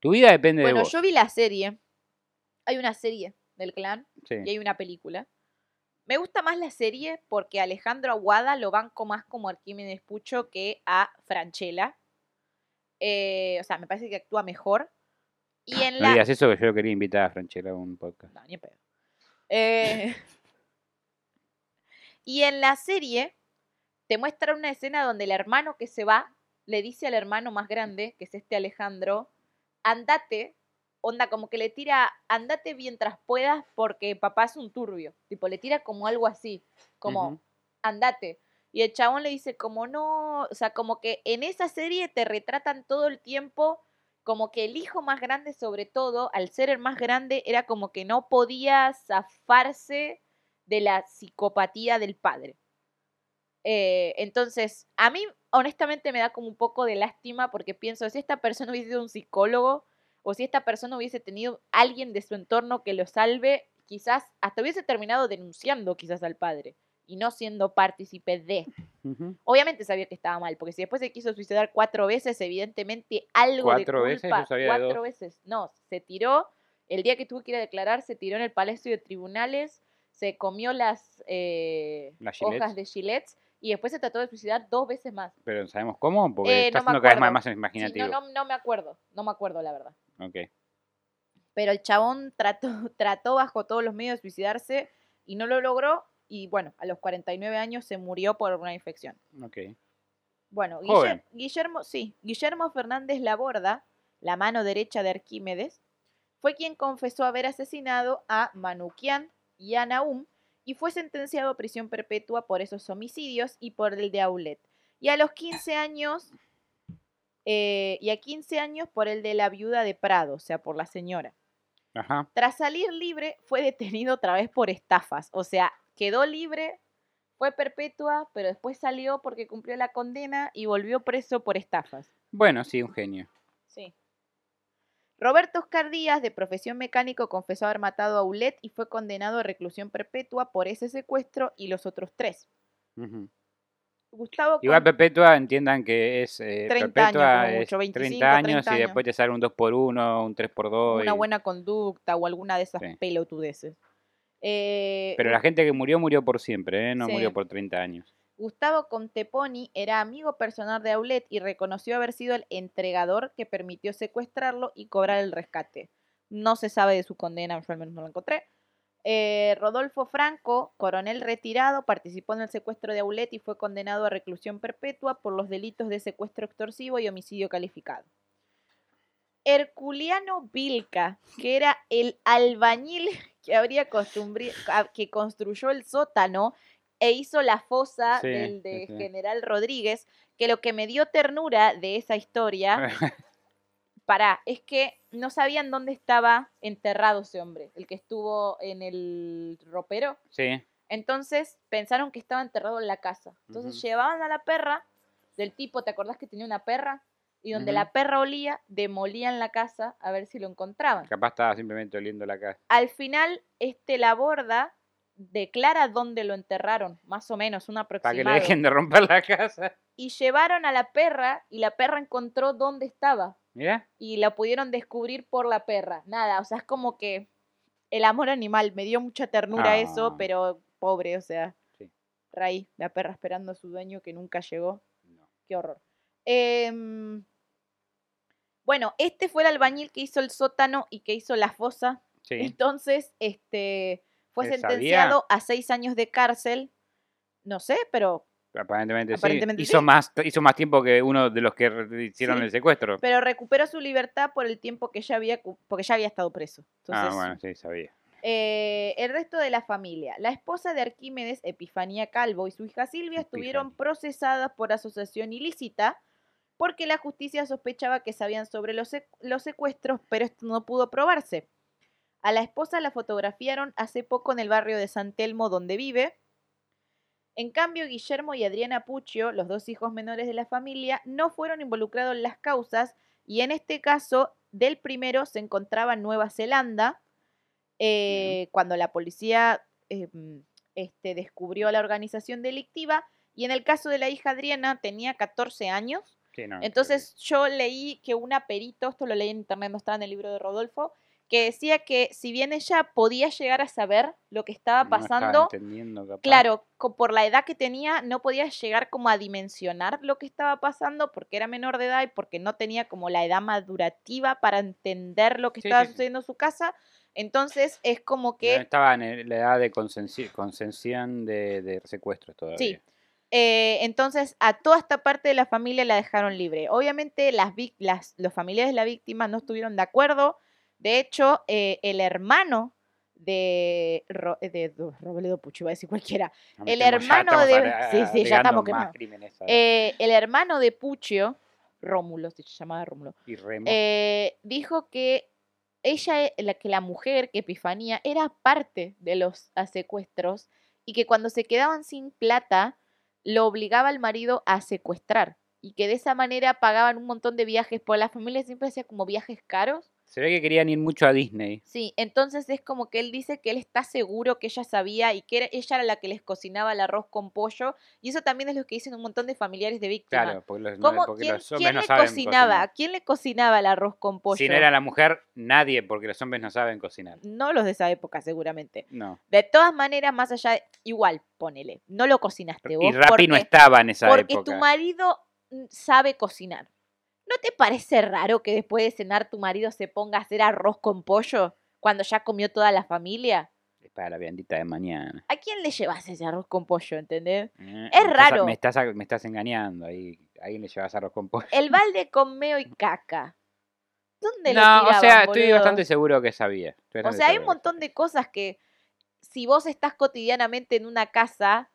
Speaker 3: Tu vida depende de
Speaker 2: Bueno,
Speaker 3: vos.
Speaker 2: yo vi la serie. Hay una serie del clan
Speaker 3: Sí.
Speaker 2: y hay una película. Me gusta más la serie porque Alejandro Aguada lo banco más como Arquímedes Pucho que a Franchella. Eh, o sea, me parece que actúa mejor. Y en
Speaker 3: No
Speaker 2: la...
Speaker 3: digas eso que yo quería invitar a Franchella a un podcast.
Speaker 2: No, ni pedo. Eh, y en la serie te muestra una escena donde el hermano que se va le dice al hermano más grande, que es este Alejandro, andate, onda como que le tira, andate mientras puedas porque papá es un turbio. Tipo, le tira como algo así, como, andate. Y el chabón le dice como no, o sea, como que en esa serie te retratan todo el tiempo como que el hijo más grande sobre todo, al ser el más grande, era como que no podía zafarse de la psicopatía del padre. Eh, entonces, a mí honestamente me da como un poco de lástima porque pienso, si esta persona hubiese sido un psicólogo o si esta persona hubiese tenido alguien de su entorno que lo salve, quizás hasta hubiese terminado denunciando quizás al padre y no siendo partícipe de. Obviamente sabía que estaba mal, porque si después se quiso suicidar cuatro veces, evidentemente algo
Speaker 3: ¿Cuatro
Speaker 2: de
Speaker 3: veces? Yo sabía de
Speaker 2: cuatro
Speaker 3: dos.
Speaker 2: veces. No, se tiró. El día que tuvo que ir a declarar, se tiró en el Palacio de Tribunales, se comió las eh,
Speaker 3: Las
Speaker 2: hojas de gilets y después se trató de suicidar dos veces más.
Speaker 3: Pero ¿sabemos cómo? Porque
Speaker 2: Eh,
Speaker 3: está
Speaker 2: no me
Speaker 3: siendo cada vez más, más
Speaker 2: Sí,
Speaker 3: imaginativo.
Speaker 2: no, no, no me acuerdo, no me acuerdo la verdad.
Speaker 3: Ok.
Speaker 2: Pero el chabón trató, trató bajo todos los medios de suicidarse y no lo logró. Y bueno, a los 49 años se murió por una infección.
Speaker 3: Ok.
Speaker 2: Bueno, Guillermo, sí, Guillermo Fernández Laborda, la mano derecha de Arquímedes, fue quien confesó haber asesinado a Manuquian y a Naum y fue sentenciado a prisión perpetua por esos homicidios y por el de Aulet. Y a los 15 años, eh, y a 15 años por el de la viuda de Prado, o sea, por la señora.
Speaker 3: Ajá.
Speaker 2: Tras salir libre, fue detenido otra vez por estafas. O sea, quedó libre, fue perpetua, pero después salió porque cumplió la condena y volvió preso por estafas.
Speaker 3: Bueno, sí, un genio.
Speaker 2: Sí. Roberto Oscar Díaz, de profesión mecánico, confesó haber matado a Ulet y fue condenado a reclusión perpetua por ese secuestro y los otros tres. Gustavo
Speaker 3: Igual perpetua entiendan que es eh,
Speaker 2: 30 años
Speaker 3: perpetua
Speaker 2: como
Speaker 3: es
Speaker 2: mucho, 25,
Speaker 3: 30 años
Speaker 2: 30
Speaker 3: y
Speaker 2: años.
Speaker 3: después te sale un 2x1, un 3x2.
Speaker 2: una
Speaker 3: y-
Speaker 2: buena conducta o alguna de esas
Speaker 3: Sí.
Speaker 2: pelotudeces. Eh,
Speaker 3: Pero la gente que murió, murió por siempre, ¿eh? No
Speaker 2: Sí.
Speaker 3: murió por 30 años.
Speaker 2: Gustavo Conteponi era amigo personal de Aulet y reconoció haber sido el entregador que permitió secuestrarlo y cobrar el rescate. No se sabe de su condena, yo al menos no lo encontré. Eh, Rodolfo Franco, coronel retirado, participó en el secuestro de Aulet y fue condenado a reclusión perpetua por los delitos de secuestro extorsivo y homicidio calificado. Herculiano Vilca, que era el albañil que, habría que construyó el sótano e hizo la fosa
Speaker 3: Sí,
Speaker 2: del de
Speaker 3: sí.
Speaker 2: General Rodríguez, que lo que me dio ternura de esa historia, pará, es que no sabían dónde estaba enterrado ese hombre, el que estuvo en el ropero.
Speaker 3: sí.
Speaker 2: Entonces pensaron que estaba enterrado en la casa. Entonces llevaban a la perra del tipo, ¿te acordás que tenía una perra? Y donde la perra olía, demolían la casa a ver si lo encontraban.
Speaker 3: Capaz estaba simplemente oliendo la casa.
Speaker 2: Al final, este la borda declara dónde lo enterraron, más o menos, un
Speaker 3: Para que
Speaker 2: aproximado.
Speaker 3: le dejen de romper la casa.
Speaker 2: Y llevaron a la perra y la perra encontró dónde estaba
Speaker 3: Mira.
Speaker 2: y la pudieron descubrir por la perra. Nada, o sea, es como que el amor animal, me dio mucha ternura eso,
Speaker 3: Ah.
Speaker 2: pero pobre, o sea,
Speaker 3: Sí.
Speaker 2: Ray, la perra esperando a su dueño que nunca llegó.
Speaker 3: No.
Speaker 2: Qué horror. Em, bueno, este fue el albañil que hizo el sótano y que hizo la fosa.
Speaker 3: Sí.
Speaker 2: Entonces, este fue
Speaker 3: ¿Él
Speaker 2: sentenciado a seis años de cárcel. No sé, pero,
Speaker 3: Aparentemente,
Speaker 2: Aparentemente
Speaker 3: sí. Hizo,
Speaker 2: sí.
Speaker 3: Más, hizo más tiempo que uno de los que hicieron
Speaker 2: Sí.
Speaker 3: el secuestro.
Speaker 2: pero recuperó su libertad por el tiempo que ya había, porque ya había estado preso. Entonces,
Speaker 3: ah, bueno, sí, sabía.
Speaker 2: Eh, el resto de la familia. La esposa de Arquímedes, Epifanía Calvo, y su hija Silvia estuvieron procesadas por asociación ilícita porque la justicia sospechaba que sabían sobre los, sec- los secuestros, pero esto no pudo probarse. A la esposa la fotografiaron hace poco en el barrio de San Telmo donde vive. En cambio, Guillermo y Adriana Puccio, los dos hijos menores de la familia, no fueron involucrados en las causas y en este caso del primero se encontraba en Nueva Zelanda eh, cuando la policía eh, este, descubrió la organización delictiva y en el caso de la hija Adriana tenía 14 años.
Speaker 3: Sí, no,
Speaker 2: Entonces yo leí que una perito, esto lo leí en internet, no estaba en el libro de Rodolfo, que decía que si bien ella podía llegar a saber lo que estaba
Speaker 3: No estaba
Speaker 2: pasando,
Speaker 3: entendiendo, capaz.
Speaker 2: claro, por la edad que tenía, no podía llegar como a dimensionar lo que estaba pasando porque era menor de edad y porque no tenía como la edad madurativa para entender lo que
Speaker 3: Sí,
Speaker 2: estaba
Speaker 3: sí,
Speaker 2: sucediendo en su casa. Entonces es como
Speaker 3: No
Speaker 2: que
Speaker 3: estaba en la edad de consensi- consensión de, de secuestros todavía.
Speaker 2: Sí. Eh, entonces, a toda esta parte de la familia la dejaron libre. Obviamente, las, los familiares de la víctima no estuvieron de acuerdo. De hecho, eh, el hermano de, Ro- de Do- Robledo Pucho, iba a decir cualquiera. El
Speaker 3: ya
Speaker 2: hermano de- sí, sí, ya estamos
Speaker 3: crímenes a-
Speaker 2: Eh, el hermano de Puccio, Rómulo, se llamaba Rómulo,
Speaker 3: y Remo.
Speaker 2: eh, dijo que ella, la, que la mujer, que Epifanía, era parte de los secuestros y que cuando se quedaban sin plata, lo obligaba al marido a secuestrar y que de esa manera pagaban un montón de viajes, porque la familia siempre hacía como viajes caros.
Speaker 3: Se ve que querían ir mucho a Disney.
Speaker 2: Sí, entonces es como que él dice que él está seguro que ella sabía y que era- ella era la que les cocinaba el arroz con pollo y eso también es lo que dicen un montón de familiares de víctimas.
Speaker 3: Claro, porque los, no-
Speaker 2: ¿Cómo,
Speaker 3: porque
Speaker 2: quién,
Speaker 3: los hombres
Speaker 2: quién
Speaker 3: no
Speaker 2: le
Speaker 3: saben
Speaker 2: cocinaba?
Speaker 3: cocinar.
Speaker 2: ¿Quién le cocinaba el arroz con pollo?
Speaker 3: Si no era la mujer, nadie, porque los hombres no saben cocinar.
Speaker 2: No los de esa época, seguramente.
Speaker 3: No.
Speaker 2: De todas maneras, más allá, de- igual, ponele, no lo cocinaste vos.
Speaker 3: Y Rappi no
Speaker 2: porque-
Speaker 3: estaba en esa
Speaker 2: Porque
Speaker 3: época.
Speaker 2: tu marido mm, sabe cocinar. ¿No te parece raro que después de cenar tu marido se ponga a hacer arroz con pollo cuando ya comió toda la familia?
Speaker 3: Es para la viandita de mañana.
Speaker 2: ¿A quién le llevas ese arroz con pollo, entendés?
Speaker 3: Eh, me
Speaker 2: Es
Speaker 3: estás a-
Speaker 2: raro.
Speaker 3: me, estás, a- me estás engañando. Ahí, ahí le llevas arroz con pollo.
Speaker 2: El balde con meo y caca. ¿Dónde lo
Speaker 3: No, o
Speaker 2: tiraban,
Speaker 3: sea, estoy bastante seguro que sabía.
Speaker 2: O sea, hay un montón de cosas que si vos estás cotidianamente en una casa,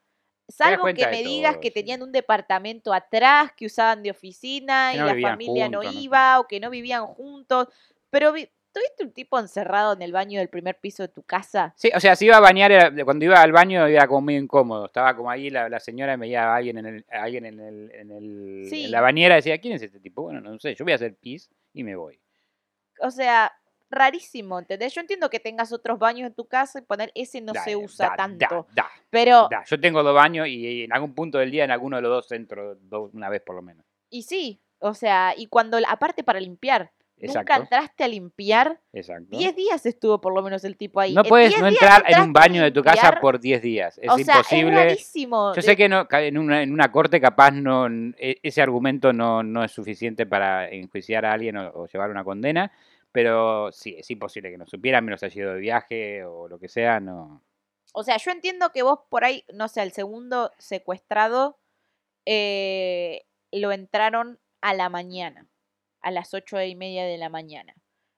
Speaker 2: salvo que me digas que
Speaker 3: sí.
Speaker 2: tenían un departamento atrás que usaban de oficina
Speaker 3: Que
Speaker 2: y
Speaker 3: no
Speaker 2: la familia no
Speaker 3: juntos, no sé.
Speaker 2: iba o que no vivían juntos, pero vi- ¿tuviste un tipo encerrado en el baño del primer piso de tu casa?
Speaker 3: Sí, o sea, si iba a bañar, era- cuando iba al baño era como muy incómodo. Estaba como ahí la, la señora y veía a alguien en el, a alguien en, el, en, el-
Speaker 2: Sí.
Speaker 3: en la bañera y decía, ¿quién es este tipo? Bueno, no sé, yo voy a hacer pis y me voy.
Speaker 2: O sea, rarísimo, ¿entendés? Yo entiendo que tengas otros baños en tu casa y poner ese no se usa
Speaker 3: da,
Speaker 2: tanto,
Speaker 3: Da,
Speaker 2: pero.
Speaker 3: Yo tengo dos baños y en algún punto del día en alguno de los dos entro do- una vez por lo menos.
Speaker 2: y sí, o sea, y cuando aparte para limpiar, nunca entraste a limpiar
Speaker 3: Exacto.
Speaker 2: 10 días estuvo por lo menos el tipo ahí.
Speaker 3: No
Speaker 2: En
Speaker 3: puedes
Speaker 2: 10
Speaker 3: no entrar en un baño de tu casa por 10 días. Es
Speaker 2: o sea,
Speaker 3: imposible.
Speaker 2: es rarísimo.
Speaker 3: Yo
Speaker 2: de-
Speaker 3: sé que no, en, una, en una corte capaz no e- ese argumento no, no es suficiente para enjuiciar a alguien o, o llevar una condena, pero sí, es imposible que no supiera, menos haya ido de viaje o lo que sea, no.
Speaker 2: O sea, yo entiendo que vos por ahí, no sé, el segundo secuestrado eh, lo entraron a la mañana, a las ocho y media de la mañana.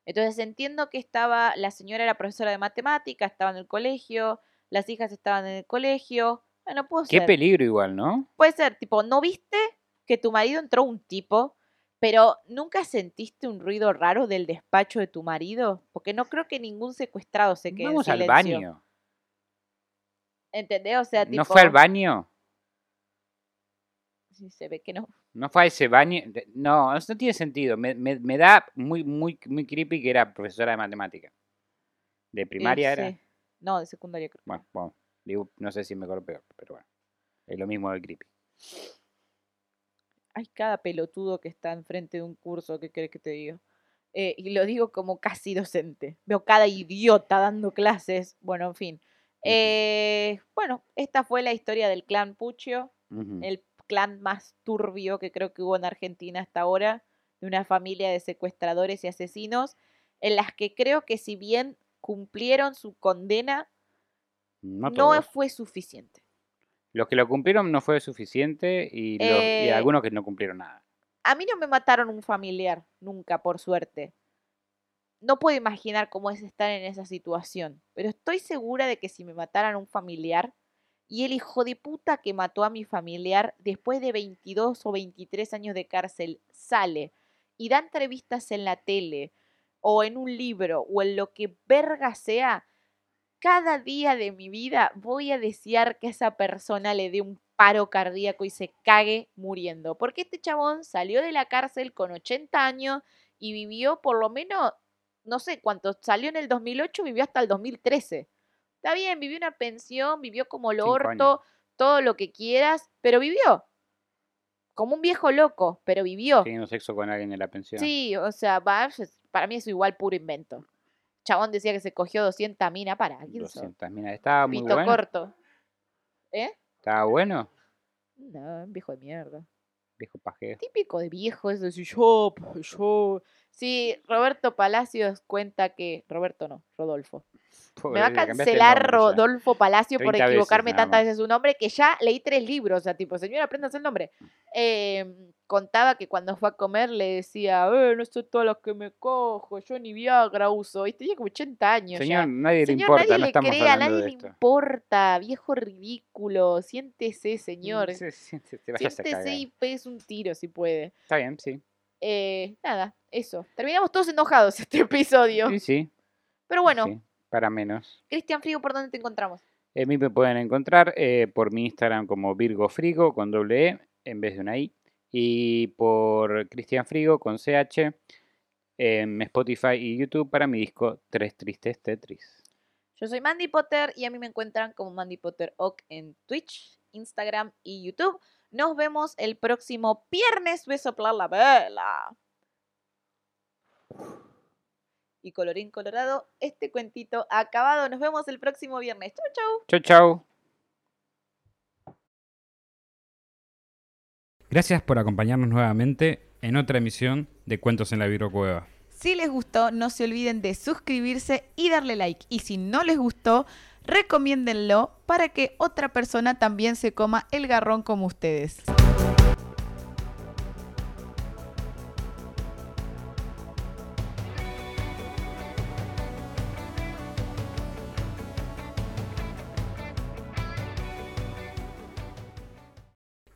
Speaker 2: Entonces entiendo que estaba, la señora era profesora de matemáticas, estaba en el colegio, las hijas estaban en el colegio. Bueno, puede
Speaker 3: Qué
Speaker 2: ser.
Speaker 3: peligro igual, ¿no?
Speaker 2: Puede ser, tipo, ¿no viste que tu marido entró un tipo, pero nunca sentiste un ruido raro del despacho de tu marido? Porque no creo que ningún secuestrado se quede
Speaker 3: Vamos
Speaker 2: en
Speaker 3: al
Speaker 2: silencio.
Speaker 3: baño.
Speaker 2: ¿Entendés? O sea, tipo...
Speaker 3: ¿No fue al baño?
Speaker 2: Sí, se ve que no.
Speaker 3: ¿No fue a ese baño? De- No, eso no tiene sentido. Me, me- me da muy, muy, muy creepy que era profesora de matemática. ¿De primaria era?
Speaker 2: sí. No, de secundaria creo.
Speaker 3: Bueno, bueno, digo, no sé si mejor o peor, pero bueno. Es lo mismo del creepy.
Speaker 2: Hay cada pelotudo que está enfrente de un curso, ¿qué querés que te diga? Eh, y lo digo como casi docente. Veo cada idiota dando clases. Bueno, en fin. Eh, bueno, esta fue la historia del clan Puccio, el clan más turbio que creo que hubo en Argentina hasta ahora, de una familia de secuestradores y asesinos, en las que creo que si bien cumplieron su condena,
Speaker 3: No
Speaker 2: fue suficiente.
Speaker 3: Los que lo cumplieron no fue suficiente y, los- y
Speaker 2: Eh,
Speaker 3: algunos que no cumplieron nada.
Speaker 2: A mí no me mataron un familiar, nunca, por suerte. No puedo imaginar cómo es estar en esa situación, pero estoy segura de que si me mataran un familiar y el hijo de puta que mató a mi familiar después de 22 o 23 años de cárcel sale y da entrevistas en la tele o en un libro o en lo que verga sea, cada día de mi vida voy a desear que esa persona le dé un paro cardíaco y se cague muriendo. Porque este chabón salió de la cárcel con 80 años y vivió por lo menos, no sé cuánto, salió en el 2008, vivió hasta el 2013. Está bien, vivió una pensión, vivió como el
Speaker 3: Cinco
Speaker 2: orto, todo lo que quieras, pero vivió. Como un viejo loco, pero vivió.
Speaker 3: Teniendo sexo con alguien de la pensión.
Speaker 2: Sí, o sea, para mí es igual puro invento. Chabón decía que se cogió 200 minas. Para, ¿quién sos?
Speaker 3: 200 minas. Estaba muy
Speaker 2: Pito
Speaker 3: bueno.
Speaker 2: corto. ¿Eh?
Speaker 3: Estaba bueno.
Speaker 2: No, un viejo de mierda.
Speaker 3: Viejo pajero.
Speaker 2: Típico de viejo, eso decir yo, yo. Sí, Roberto Palacios cuenta que. Roberto no, Rodolfo. Me va a cancelar
Speaker 3: nombre.
Speaker 2: Rodolfo Palacio por
Speaker 3: 30 veces
Speaker 2: equivocarme tantas veces su nombre que ya leí tres libros. O sea, tipo, señora, aprendas el nombre. Eh, contaba que cuando fue a comer le decía, eh, no sé todas las que me cojo, yo ni Viagra uso. Y tenía como 80 años.
Speaker 3: Señor,
Speaker 2: ya.
Speaker 3: nadie le
Speaker 2: Señor,
Speaker 3: importa,
Speaker 2: nadie
Speaker 3: no
Speaker 2: le
Speaker 3: estamos
Speaker 2: cree, a
Speaker 3: hablando
Speaker 2: nadie le importa. Viejo ridículo. Siéntese, señor.
Speaker 3: Sí, sí, sí,
Speaker 2: Siéntese y pegues un tiro si puede.
Speaker 3: Está bien, sí.
Speaker 2: Eh, nada, eso. Terminamos todos enojados este episodio.
Speaker 3: Sí, sí.
Speaker 2: Pero bueno,
Speaker 3: para menos.
Speaker 2: Cristian Frigo, ¿por dónde te encontramos?
Speaker 3: A mí me pueden encontrar eh, por mi Instagram como Virgo Frigo con doble E en vez de una I. Y por Cristian Frigo con CH en Spotify y YouTube para mi disco Tres Tristes Tetris.
Speaker 2: Yo soy Mandy Potter y a mí me encuentran como Mandy Potter Ock en Twitch, Instagram y YouTube. Nos vemos el próximo viernes. Voy a soplar la vela. Y colorín colorado, este cuentito acabado. Nos vemos el próximo viernes. Chau, chau.
Speaker 3: Chau, chau. Gracias por acompañarnos nuevamente en otra emisión de Cuentos en la Cueva.
Speaker 2: Si les gustó, no se olviden de suscribirse y darle like. Y si no les gustó, recomiéndenlo para que otra persona también se coma el garrón como ustedes.